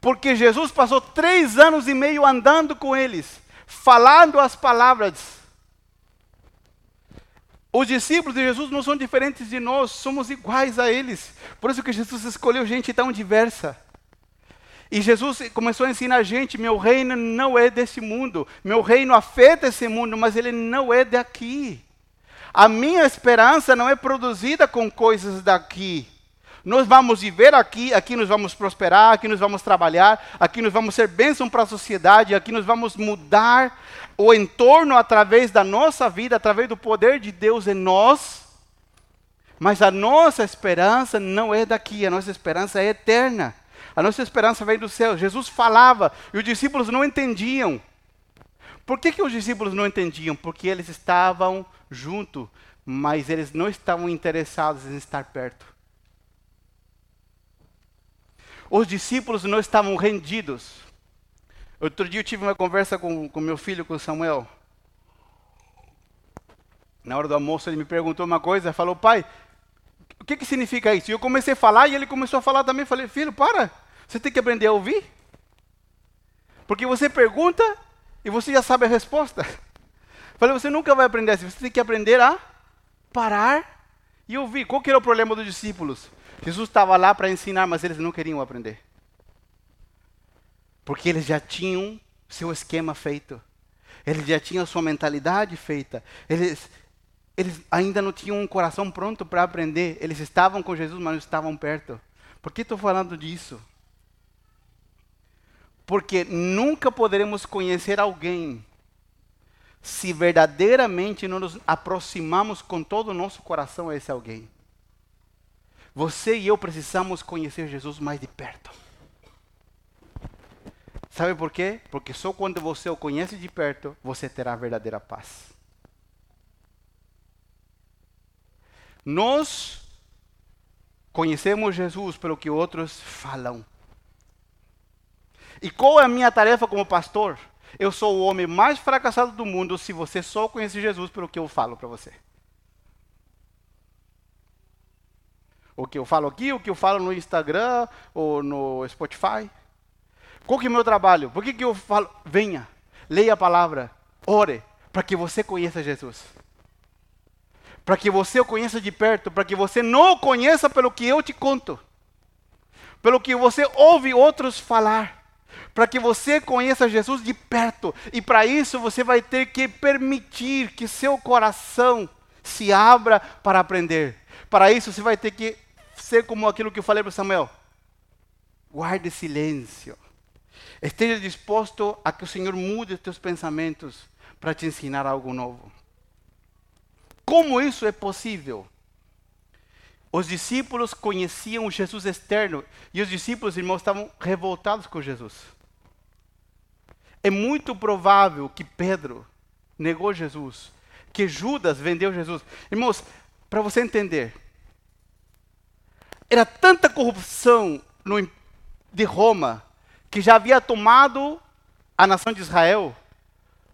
Porque Jesus passou três anos e meio andando com eles, falando as palavras os discípulos de Jesus não são diferentes de nós, somos iguais a eles. Por isso que Jesus escolheu gente tão diversa. E Jesus começou a ensinar a gente: meu reino não é desse mundo, meu reino afeta esse mundo, mas ele não é daqui. A minha esperança não é produzida com coisas daqui. Nós vamos viver aqui, aqui nós vamos prosperar, aqui nós vamos trabalhar, aqui nós vamos ser bênção para a sociedade, aqui nós vamos mudar o entorno através da nossa vida, através do poder de Deus em nós. Mas a nossa esperança não é daqui, a nossa esperança é eterna. A nossa esperança vem do céu. Jesus falava e os discípulos não entendiam. Por que, que os discípulos não entendiam? Porque eles estavam junto, mas eles não estavam interessados em estar perto. Os discípulos não estavam rendidos. Outro dia eu tive uma conversa com, com meu filho, com Samuel. Na hora do almoço ele me perguntou uma coisa, falou, pai, o que, que significa isso? E eu comecei a falar e ele começou a falar também. Falei, filho, para, você tem que aprender a ouvir. Porque você pergunta e você já sabe a resposta. Falei, você nunca vai aprender assim, você tem que aprender a parar e ouvir. Qual que era o problema dos discípulos? Jesus estava lá para ensinar, mas eles não queriam aprender. Porque eles já tinham seu esquema feito. Eles já tinham sua mentalidade feita. Eles, eles ainda não tinham um coração pronto para aprender. Eles estavam com Jesus, mas não estavam perto. Por que estou falando disso? Porque nunca poderemos conhecer alguém se verdadeiramente não nos aproximamos com todo o nosso coração a esse alguém. Você e eu precisamos conhecer Jesus mais de perto. Sabe por quê? Porque só quando você o conhece de perto, você terá a verdadeira paz. Nós conhecemos Jesus pelo que outros falam. E qual é a minha tarefa como pastor? Eu sou o homem mais fracassado do mundo se você só conhece Jesus pelo que eu falo para você. O que eu falo aqui, o que eu falo no Instagram ou no Spotify. Qual que é o meu trabalho? Por que, que eu falo? Venha, leia a palavra, ore, para que você conheça Jesus. Para que você o conheça de perto, para que você não o conheça pelo que eu te conto. Pelo que você ouve outros falar. Para que você conheça Jesus de perto. E para isso você vai ter que permitir que seu coração se abra para aprender. Para isso você vai ter que ser como aquilo que eu falei para Samuel. Guarde silêncio. Esteja disposto a que o Senhor mude os teus pensamentos para te ensinar algo novo. Como isso é possível? Os discípulos conheciam o Jesus externo e os discípulos, irmãos, estavam revoltados com Jesus. É muito provável que Pedro negou Jesus, que Judas vendeu Jesus. Irmãos, para você entender, era tanta corrupção no, de Roma que já havia tomado a nação de Israel.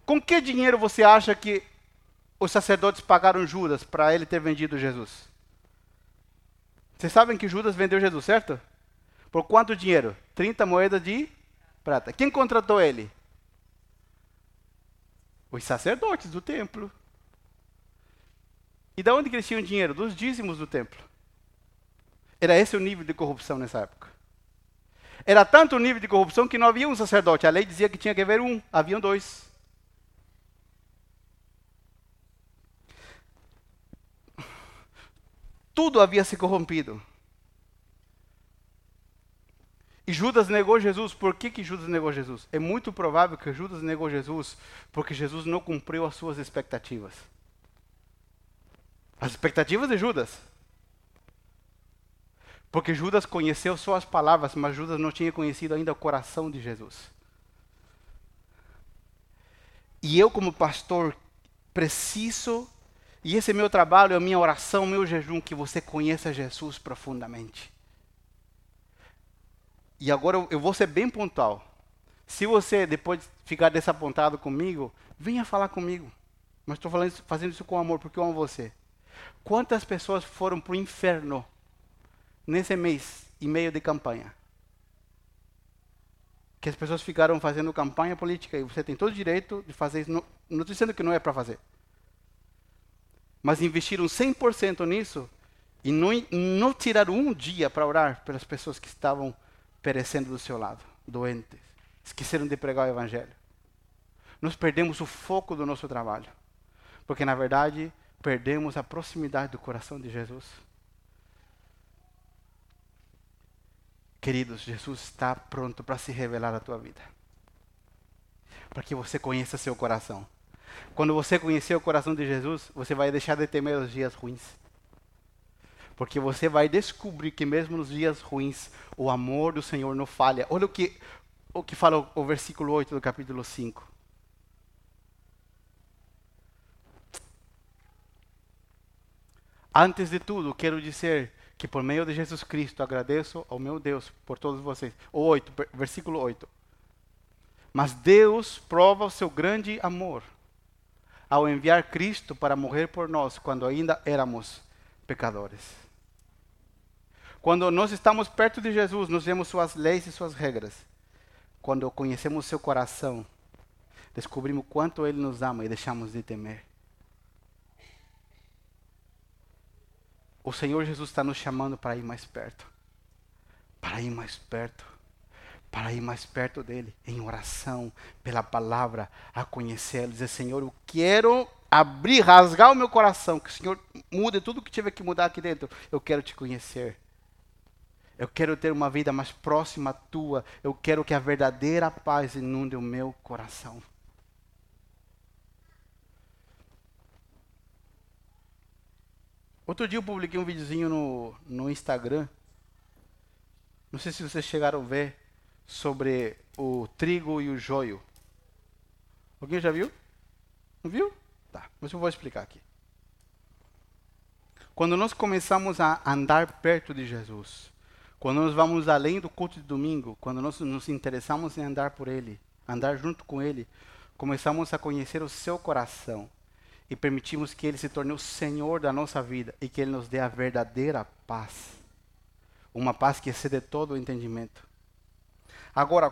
Com que dinheiro você acha que os sacerdotes pagaram Judas para ele ter vendido Jesus? Vocês sabem que Judas vendeu Jesus, certo? Por quanto dinheiro? 30 moedas de prata. Quem contratou ele? Os sacerdotes do templo. E de onde eles tinham dinheiro? Dos dízimos do templo. Era esse o nível de corrupção nessa época. Era tanto o nível de corrupção que não havia um sacerdote. A lei dizia que tinha que haver um, haviam dois. Tudo havia se corrompido. E Judas negou Jesus. Por que, que Judas negou Jesus? É muito provável que Judas negou Jesus porque Jesus não cumpriu as suas expectativas. As expectativas de Judas. Porque Judas conheceu só as palavras, mas Judas não tinha conhecido ainda o coração de Jesus. E eu, como pastor, preciso, e esse é meu trabalho, é a minha oração, meu jejum, que você conheça Jesus profundamente. E agora eu vou ser bem pontual. Se você depois ficar desapontado comigo, venha falar comigo. Mas estou fazendo isso com amor, porque eu amo você. Quantas pessoas foram para o inferno nesse mês e meio de campanha. Que as pessoas ficaram fazendo campanha política e você tem todo o direito de fazer isso. Não, estou dizendo que não é para fazer. Mas investiram 100% nisso e não, não tiraram um dia para orar pelas pessoas que estavam perecendo do seu lado. doentes, esqueceram de pregar o Evangelho. Nós perdemos o foco do nosso trabalho, porque na verdade perdemos a proximidade do coração de Jesus. Queridos, Jesus está pronto para se revelar à tua vida. Para que você conheça seu coração. Quando você conhecer o coração de Jesus, você vai deixar de temer os dias ruins. Porque você vai descobrir que mesmo nos dias ruins, o amor do Senhor não falha. Olha o que, o que fala o, o versículo 8 do capítulo 5. Antes de tudo, quero dizer que por meio de Jesus Cristo agradeço ao meu Deus por todos vocês. O 8, versículo 8. Mas Deus prova o seu grande amor ao enviar Cristo para morrer por nós quando ainda éramos pecadores. Quando nós estamos perto de Jesus, nós vemos suas leis e suas regras. Quando conhecemos seu coração, descobrimos quanto ele nos ama e deixamos de temer. O Senhor Jesus está nos chamando para ir mais perto. Para ir mais perto. Para ir mais perto dele, em oração, pela palavra, a conhecê-lo. Dizer, Senhor, eu quero abrir, rasgar o meu coração, que o Senhor mude tudo que tiver que mudar aqui dentro. Eu quero te conhecer. Eu quero ter uma vida mais próxima à tua. Eu quero que a verdadeira paz inunde o meu coração. Outro dia eu publiquei um videozinho no, no Instagram. Não sei se vocês chegaram a ver sobre o trigo e o joio. Alguém já viu? Não viu? Tá, mas eu vou explicar aqui. Quando nós começamos a andar perto de Jesus, quando nós vamos além do culto de domingo, quando nós nos interessamos em andar por Ele, andar junto com Ele, começamos a conhecer o seu coração e permitimos que Ele se torne o Senhor da nossa vida e que Ele nos dê a verdadeira paz. Uma paz que excede todo o entendimento. Agora,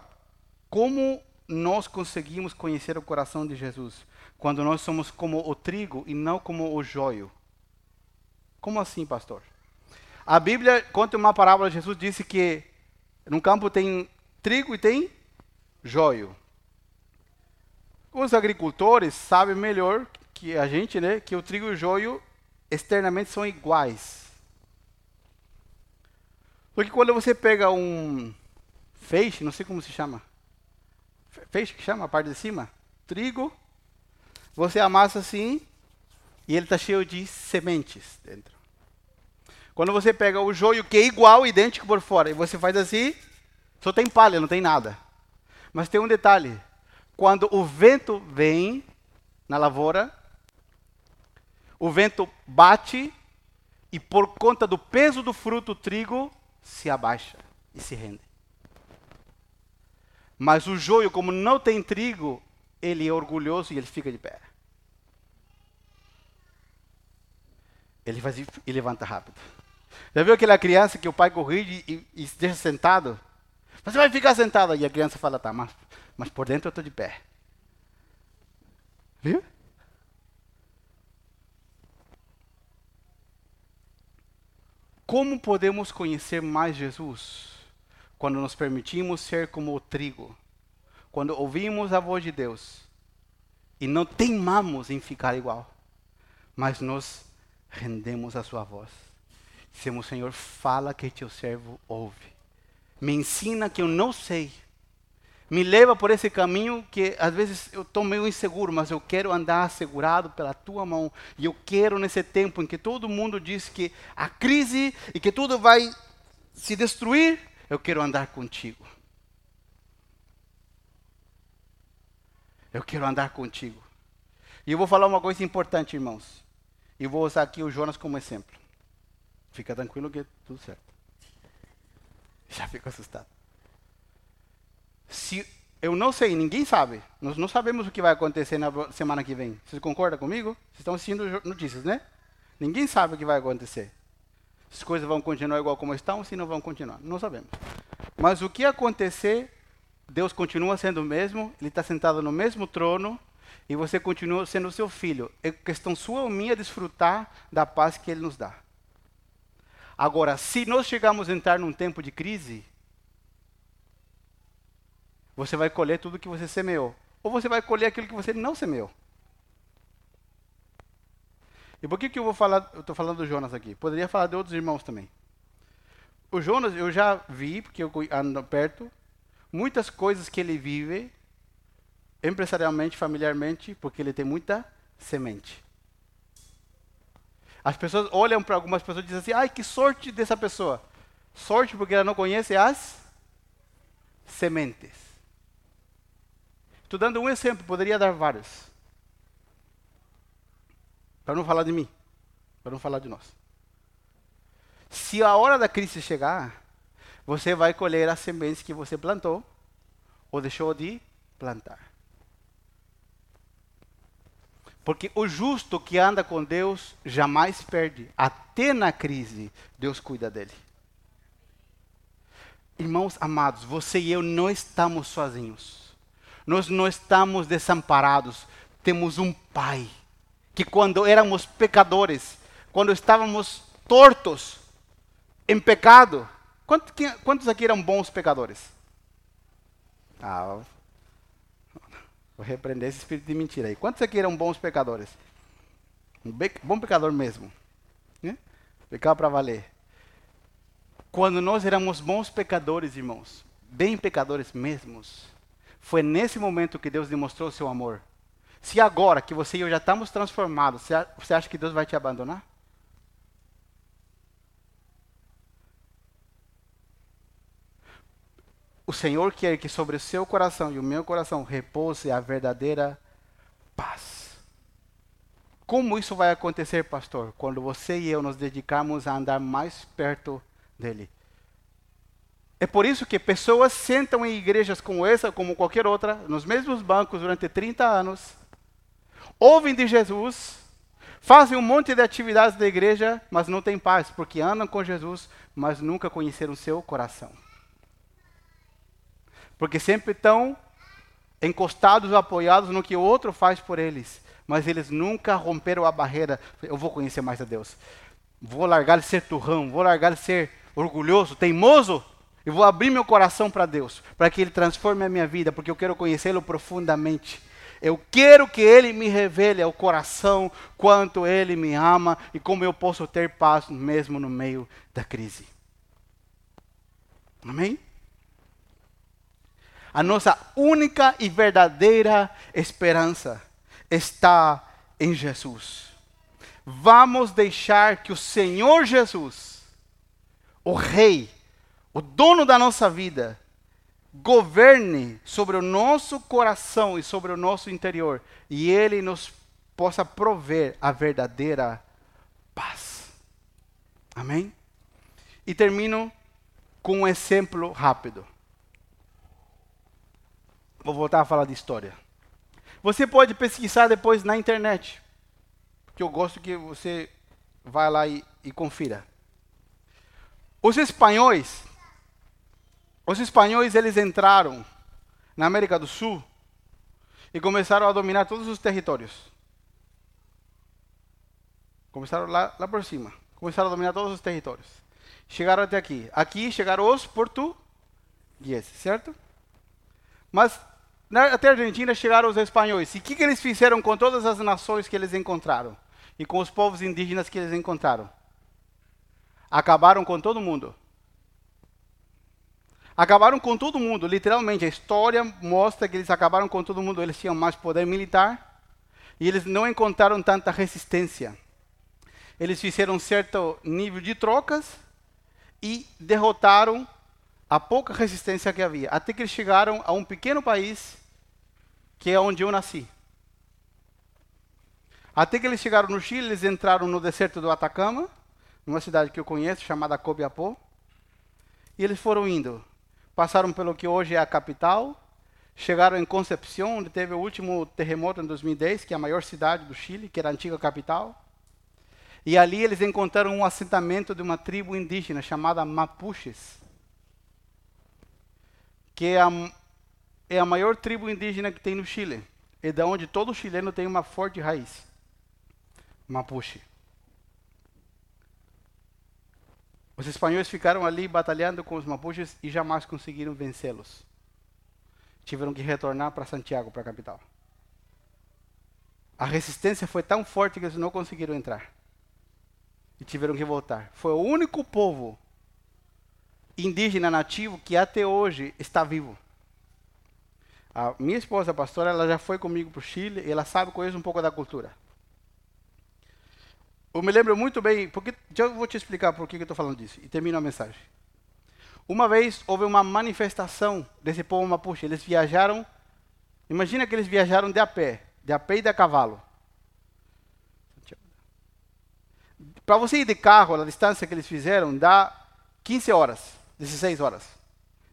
como nós conseguimos conhecer o coração de Jesus? Quando nós somos como o trigo e não como o joio. Como assim, pastor? A Bíblia conta uma parábola, Jesus disse que no campo tem trigo e tem joio. Os agricultores sabem melhor que a gente, né, que o trigo e o joio externamente são iguais. Porque quando você pega um feixe, não sei como se chama, feixe que chama a parte de cima, trigo, você amassa assim e ele está cheio de sementes dentro. Quando você pega o joio que é igual, idêntico por fora, e você faz assim, só tem palha, não tem nada. Mas tem um detalhe: quando o vento vem na lavoura, o vento bate e por conta do peso do fruto, o trigo se abaixa e se rende. Mas o joio, como não tem trigo, ele é orgulhoso e ele fica de pé. Ele faz e levanta rápido. Já viu aquela criança que o pai corrige e, e, deixa sentado? Você vai ficar sentado. E a criança fala, tá, mas, mas por dentro eu estou de pé. Viu? Como podemos conhecer mais Jesus? Quando nos permitimos ser como o trigo. Quando ouvimos a voz de Deus e não teimamos em ficar igual, mas nos rendemos à sua voz. Dizemos, Senhor, fala que teu servo ouve. Me ensina que eu não sei me leva por esse caminho que às vezes eu estou meio inseguro, mas eu quero andar assegurado pela tua mão. E eu quero, nesse tempo em que todo mundo diz que a crise e que tudo vai se destruir, eu quero andar contigo. Eu quero andar contigo. E eu vou falar uma coisa importante, irmãos. E vou usar aqui o Jonas como exemplo. Fica tranquilo que é tudo certo. Já fico assustado se eu não sei, ninguém sabe. Nós não sabemos o que vai acontecer na semana que vem. Vocês concordam comigo? Vocês estão assistindo notícias, né? Ninguém sabe o que vai acontecer. As coisas vão continuar igual como estão, se não vão continuar. Não sabemos. Mas o que acontecer, Deus continua sendo o mesmo, Ele está sentado no mesmo trono, e você continua sendo seu filho. É questão sua ou minha desfrutar da paz que Ele nos dá. Agora, se nós chegarmos a entrar num tempo de crise, você vai colher tudo que você semeou. Ou você vai colher aquilo que você não semeou. E por que, que eu vou falar, eu estou falando do Jonas aqui? Poderia falar de outros irmãos também. O Jonas, eu já vi, porque eu ando perto, muitas coisas que ele vive, empresarialmente, familiarmente, porque ele tem muita semente. As pessoas olham para algumas pessoas e dizem assim: ai, que sorte dessa pessoa. Sorte porque ela não conhece as sementes. Estou dando um exemplo, poderia dar vários. Para não falar de mim, para não falar de nós. Se a hora da crise chegar, você vai colher as sementes que você plantou ou deixou de plantar. Porque o justo que anda com Deus jamais perde. Até na crise, Deus cuida dele. Irmãos amados, você e eu não estamos sozinhos. Nós não estamos desamparados. Temos um Pai que quando éramos pecadores, quando estávamos tortos, em pecado, quantos aqui eram bons pecadores? Ah, vou repreender esse espírito de mentira aí. Quantos aqui eram bons pecadores? Um bom pecador mesmo. Né? Pecar para valer. Quando nós éramos bons pecadores, irmãos, bem pecadores mesmos, foi nesse momento que Deus demonstrou seu amor. Se agora que você e eu já estamos transformados, você acha que Deus vai te abandonar? O Senhor quer que sobre o seu coração e o meu coração repouse a verdadeira paz. Como isso vai acontecer, pastor? Quando você e eu nos dedicarmos a andar mais perto dele. É por isso que pessoas sentam em igrejas como essa, como qualquer outra, nos mesmos bancos durante 30 anos, ouvem de Jesus, fazem um monte de atividades da igreja, mas não têm paz, porque andam com Jesus, mas nunca conheceram seu coração. Porque sempre estão encostados, apoiados no que o outro faz por eles, mas eles nunca romperam a barreira. Eu vou conhecer mais a Deus. Vou largar de ser turrão, vou largar de ser orgulhoso, teimoso, e vou abrir meu coração para Deus, para que Ele transforme a minha vida, porque eu quero conhecê-lo profundamente. Eu quero que Ele me revele ao coração quanto Ele me ama e como eu posso ter paz mesmo no meio da crise. Amém? A nossa única e verdadeira esperança está em Jesus. Vamos deixar que o Senhor Jesus, o Rei, o dono da nossa vida, governe sobre o nosso coração e sobre o nosso interior e ele nos possa prover a verdadeira paz. Amém? E termino com um exemplo rápido. Vou voltar a falar de história. Você pode pesquisar depois na internet, que eu gosto que você vá lá e, e confira. Os espanhóis os espanhóis eles entraram na América do Sul e começaram a dominar todos os territórios. Começaram lá, lá por cima. Começaram a dominar todos os territórios. Chegaram até aqui. Aqui chegaram os portugueses, certo? Mas na, até a Argentina chegaram os espanhóis. E o que, que eles fizeram com todas as nações que eles encontraram? E com os povos indígenas que eles encontraram? Acabaram com todo mundo. Acabaram com todo mundo, literalmente. A história mostra que eles acabaram com todo mundo. Eles tinham mais poder militar e eles não encontraram tanta resistência. Eles fizeram um certo nível de trocas e derrotaram a pouca resistência que havia. Até que eles chegaram a um pequeno país que é onde eu nasci. Até que eles chegaram no Chile, eles entraram no deserto do Atacama, numa cidade que eu conheço, chamada Copiapó. E eles foram indo passaram pelo que hoje é a capital, chegaram em Concepción, onde teve o último terremoto em 2010, que é a maior cidade do Chile, que era a antiga capital. E ali eles encontraram um assentamento de uma tribo indígena chamada Mapuches, que é a, é a maior tribo indígena que tem no Chile, e da onde todo chileno tem uma forte raiz. Mapuche. Os espanhóis ficaram ali batalhando com os mapuches e jamais conseguiram vencê-los. tiveram que retornar para Santiago, para a capital. A resistência foi tão forte que eles não conseguiram entrar. E tiveram que voltar. Foi o único povo indígena nativo que até hoje está vivo. A minha esposa, a pastora, ela já foi comigo para o Chile e ela sabe conhece um pouco da cultura. Eu me lembro muito bem, porque já vou te explicar por que eu estou falando disso e termino a mensagem. Uma vez houve uma manifestação desse povo mapuche. Eles viajaram, imagina que eles viajaram de a pé, de a pé e de a cavalo. Para você ir de carro, a distância que eles fizeram dá 15 horas, 16 horas.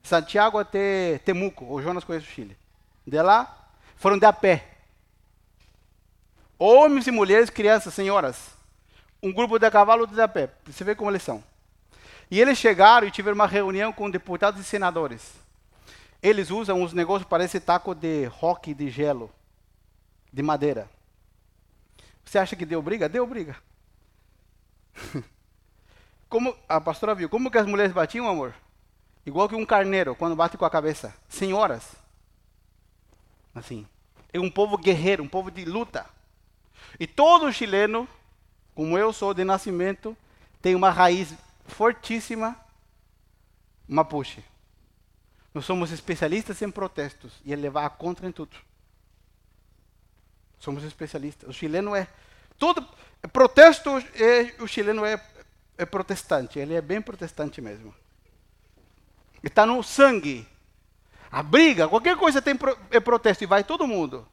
Santiago até Temuco, o Jonas conhece o Chile. De lá, foram de a pé. Homens e mulheres, crianças, senhoras. Um grupo de cavalo de a. Você vê como eles são. E eles chegaram e tiveram uma reunião com deputados e senadores. Eles usam uns negócios, parece taco de rock de gelo, de madeira. Você acha que deu briga? Deu briga. Como a pastora viu, como que as mulheres batiam, amor? Igual que um carneiro quando bate com a cabeça. Senhoras. Assim. É um povo guerreiro, um povo de luta. E todo chileno, como eu sou de nascimento, tem uma raiz fortíssima Mapuche. Nós somos especialistas em protestos e levar a contra em tudo. Somos especialistas. O chileno é tudo protesto. É, o chileno é, é protestante. Ele é bem protestante mesmo. Está no sangue. A briga, qualquer coisa tem pro, é protesto e vai todo mundo.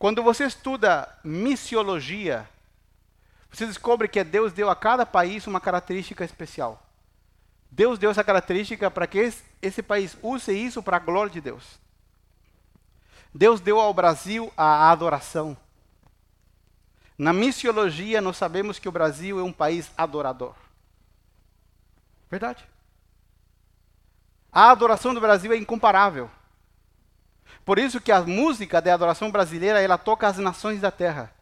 Quando você estuda missiologia, você descobre que Deus deu a cada país uma característica especial. Deus deu essa característica para que esse, esse país use isso para a glória de Deus. Deus deu ao Brasil a adoração. Na missiologia, nós sabemos que o Brasil é um país adorador. Verdade. A adoração do Brasil é incomparável. Por isso que a música de adoração brasileira, ela toca as nações da terra.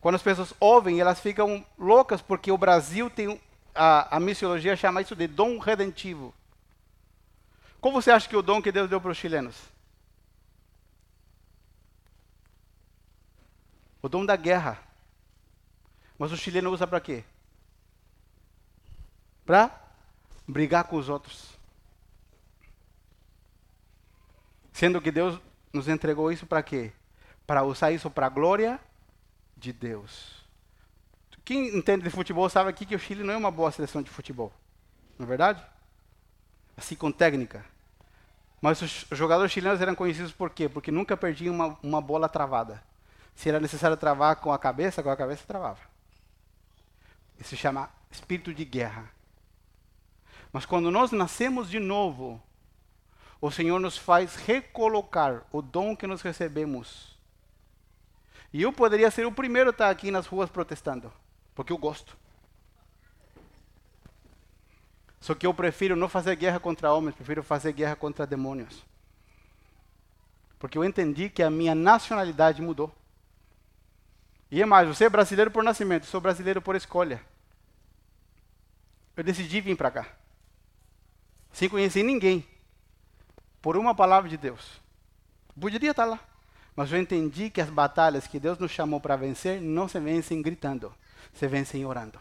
Quando as pessoas ouvem, elas ficam loucas porque o Brasil tem a, a missiologia chama isso de dom redentivo. Como você acha que é o dom que Deus deu para os chilenos? O dom da guerra. Mas o chileno usa para quê? Para brigar com os outros. Sendo que Deus nos entregou isso para quê? Para usar isso para a glória de Deus. Quem entende de futebol sabe aqui que o Chile não é uma boa seleção de futebol. Não é verdade? Assim com técnica. Mas os jogadores chilenos eram conhecidos por quê? Porque nunca perdiam uma, uma bola travada. Se era necessário travar com a cabeça, com a cabeça travava. Isso se chama espírito de guerra. Mas quando nós nascemos de novo, o Senhor nos faz recolocar o dom que nós recebemos e eu poderia ser o primeiro a estar aqui nas ruas protestando, porque eu gosto. Só que eu prefiro não fazer guerra contra homens, prefiro fazer guerra contra demônios. Porque eu entendi que a minha nacionalidade mudou. E é mais, você é brasileiro por nascimento, sou brasileiro por escolha. Eu decidi vir para cá. Sem conhecer ninguém. Por uma palavra de Deus. Poderia estar lá. Mas eu entendi que as batalhas que Deus nos chamou para vencer não se vencem gritando, se vencem orando.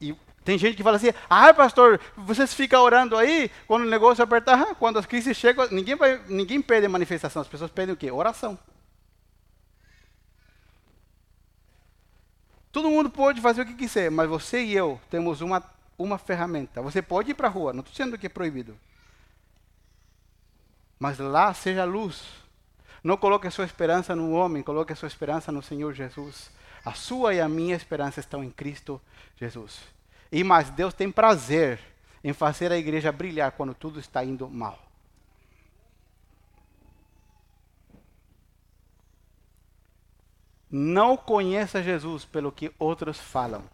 E tem gente que fala assim: ah, pastor, vocês ficam orando aí, quando o negócio apertar, quando as crises chegam, ninguém, vai, ninguém pede manifestação, as pessoas pedem o quê? Oração. Todo mundo pode fazer o que quiser, mas você e eu temos uma, uma ferramenta. Você pode ir para a rua, não estou dizendo que é proibido. Mas lá seja luz não coloque a sua esperança no homem, coloque a sua esperança no Senhor Jesus. A sua e a minha esperança estão em Cristo Jesus. E mais, Deus tem prazer em fazer a igreja brilhar quando tudo está indo mal. Não conheça Jesus pelo que outros falam.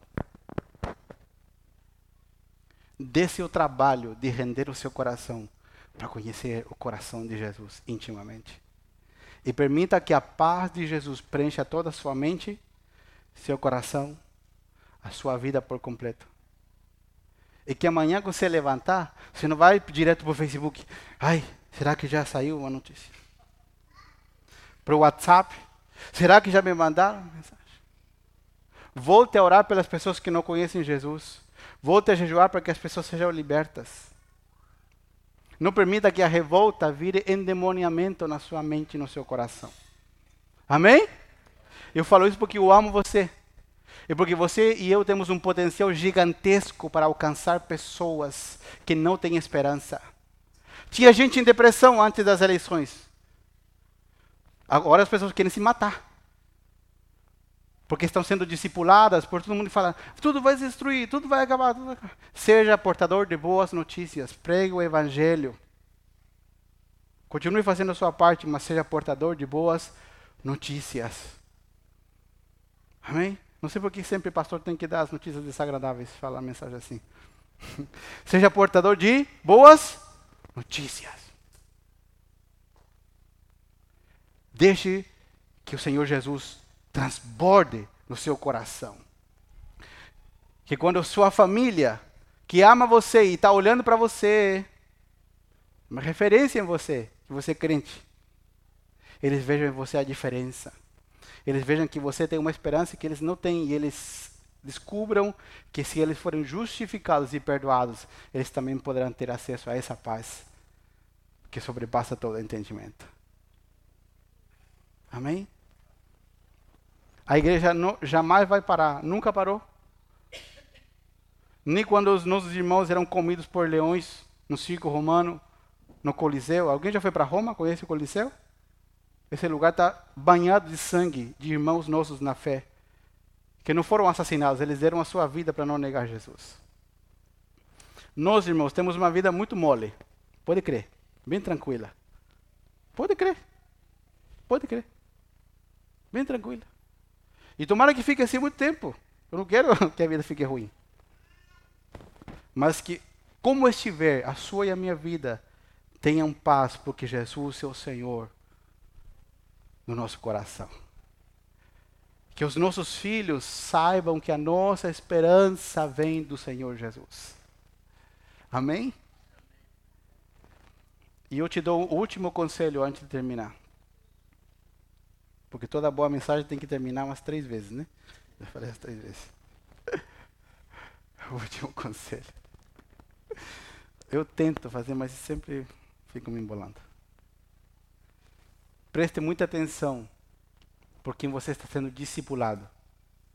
Dê seu trabalho de render o seu coração para conhecer o coração de Jesus intimamente. E permita que a paz de Jesus preencha toda a sua mente, seu coração, a sua vida por completo. E que amanhã, quando você levantar, você não vai direto para o Facebook. Ai, será que já saiu uma notícia? Para o WhatsApp. Será que já me mandaram mensagem? Volte a orar pelas pessoas que não conhecem Jesus. Volte a jejuar para que as pessoas sejam libertas. Não permita que a revolta vire endemoniamento na sua mente e no seu coração. Amém? Eu falo isso porque eu amo você. E porque você e eu temos um potencial gigantesco para alcançar pessoas que não têm esperança. Tinha gente em depressão antes das eleições. Agora as pessoas querem se matar. Porque estão sendo discipuladas por todo mundo e fala, tudo vai se destruir, tudo vai acabar, tudo vai. Seja portador de boas notícias, pregue o evangelho. Continue fazendo a sua parte, mas seja portador de boas notícias. Amém? Não sei por que sempre o pastor tem que dar as notícias desagradáveis, falar mensagem assim. Seja portador de boas notícias. Deixe que o Senhor Jesus transborde no seu coração. Que quando sua família, que ama você e está olhando para você, uma referência em você, que você é crente, eles vejam em você a diferença eles vejam que você tem uma esperança que eles não têm, e eles descubram que se eles forem justificados e perdoados, eles também poderão ter acesso a essa paz que sobrepassa todo entendimento. Amém? A igreja não, jamais vai parar, nunca parou. Nem quando os nossos irmãos eram comidos por leões no circo romano, no Coliseu. Alguém já foi para Roma? Conhece o Coliseu? Esse lugar está banhado de sangue de irmãos nossos na fé, que não foram assassinados, eles deram a sua vida para não negar Jesus. Nós, irmãos, temos uma vida muito mole. Pode crer. Bem tranquila. Pode crer. Pode crer. Bem tranquila. E tomara que fique assim muito tempo. Eu não quero que a vida fique ruim. Mas que, como estiver, a sua e a minha vida tenham paz, porque Jesus é o Senhor no nosso coração. Que os nossos filhos saibam que a nossa esperança vem do Senhor Jesus. Amém? E eu te dou um último conselho antes de terminar. Porque toda boa mensagem tem que terminar umas três vezes, né? Eu falei as três vezes. o último conselho. Eu tento fazer, mas sempre fico me embolando. Preste muita atenção por quem você está sendo discipulado.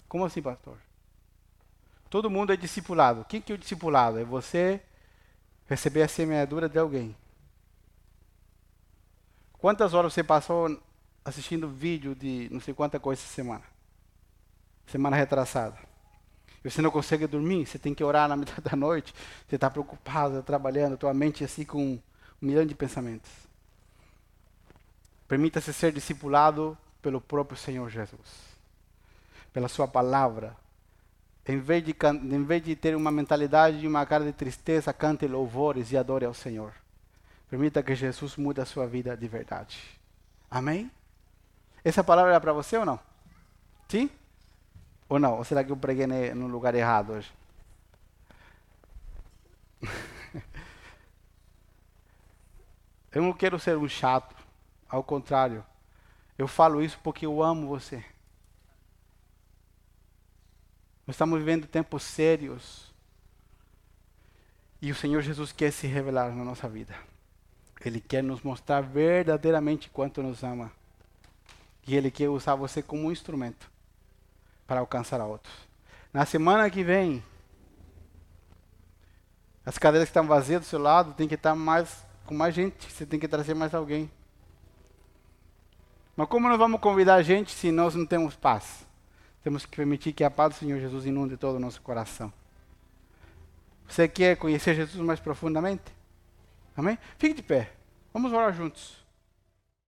Como assim, pastor? Todo mundo é discipulado. Quem que é o discipulado? É você receber a semeadura de alguém. Quantas horas você passou assistindo vídeo de não sei quanta coisa essa semana? Semana retrasada. E você não consegue dormir, você tem que orar na metade da noite, você está preocupado, tá trabalhando, tua mente assim com um milhão de pensamentos. Permita-se ser discipulado pelo próprio Senhor Jesus, pela Sua palavra. Em vez, de, em vez de ter uma mentalidade de uma cara de tristeza, cante louvores e adore ao Senhor. Permita que Jesus mude a sua vida de verdade. Amém? Essa palavra é para você ou não? Sim? Ou não? Ou será que eu preguei no lugar errado hoje? eu não quero ser um chato. Ao contrário, eu falo isso porque eu amo você. Nós estamos vivendo tempos sérios. E o Senhor Jesus quer se revelar na nossa vida. Ele quer nos mostrar verdadeiramente quanto nos ama. E Ele quer usar você como um instrumento para alcançar a outros. Na semana que vem, as cadeiras que estão vazias do seu lado tem que estar mais com mais gente. Você tem que trazer mais alguém. Mas como nós vamos convidar a gente se nós não temos paz? Temos que permitir que a paz do Senhor Jesus inunde todo o nosso coração. Você quer conhecer Jesus mais profundamente? Amém? Fique de pé. Vamos orar juntos.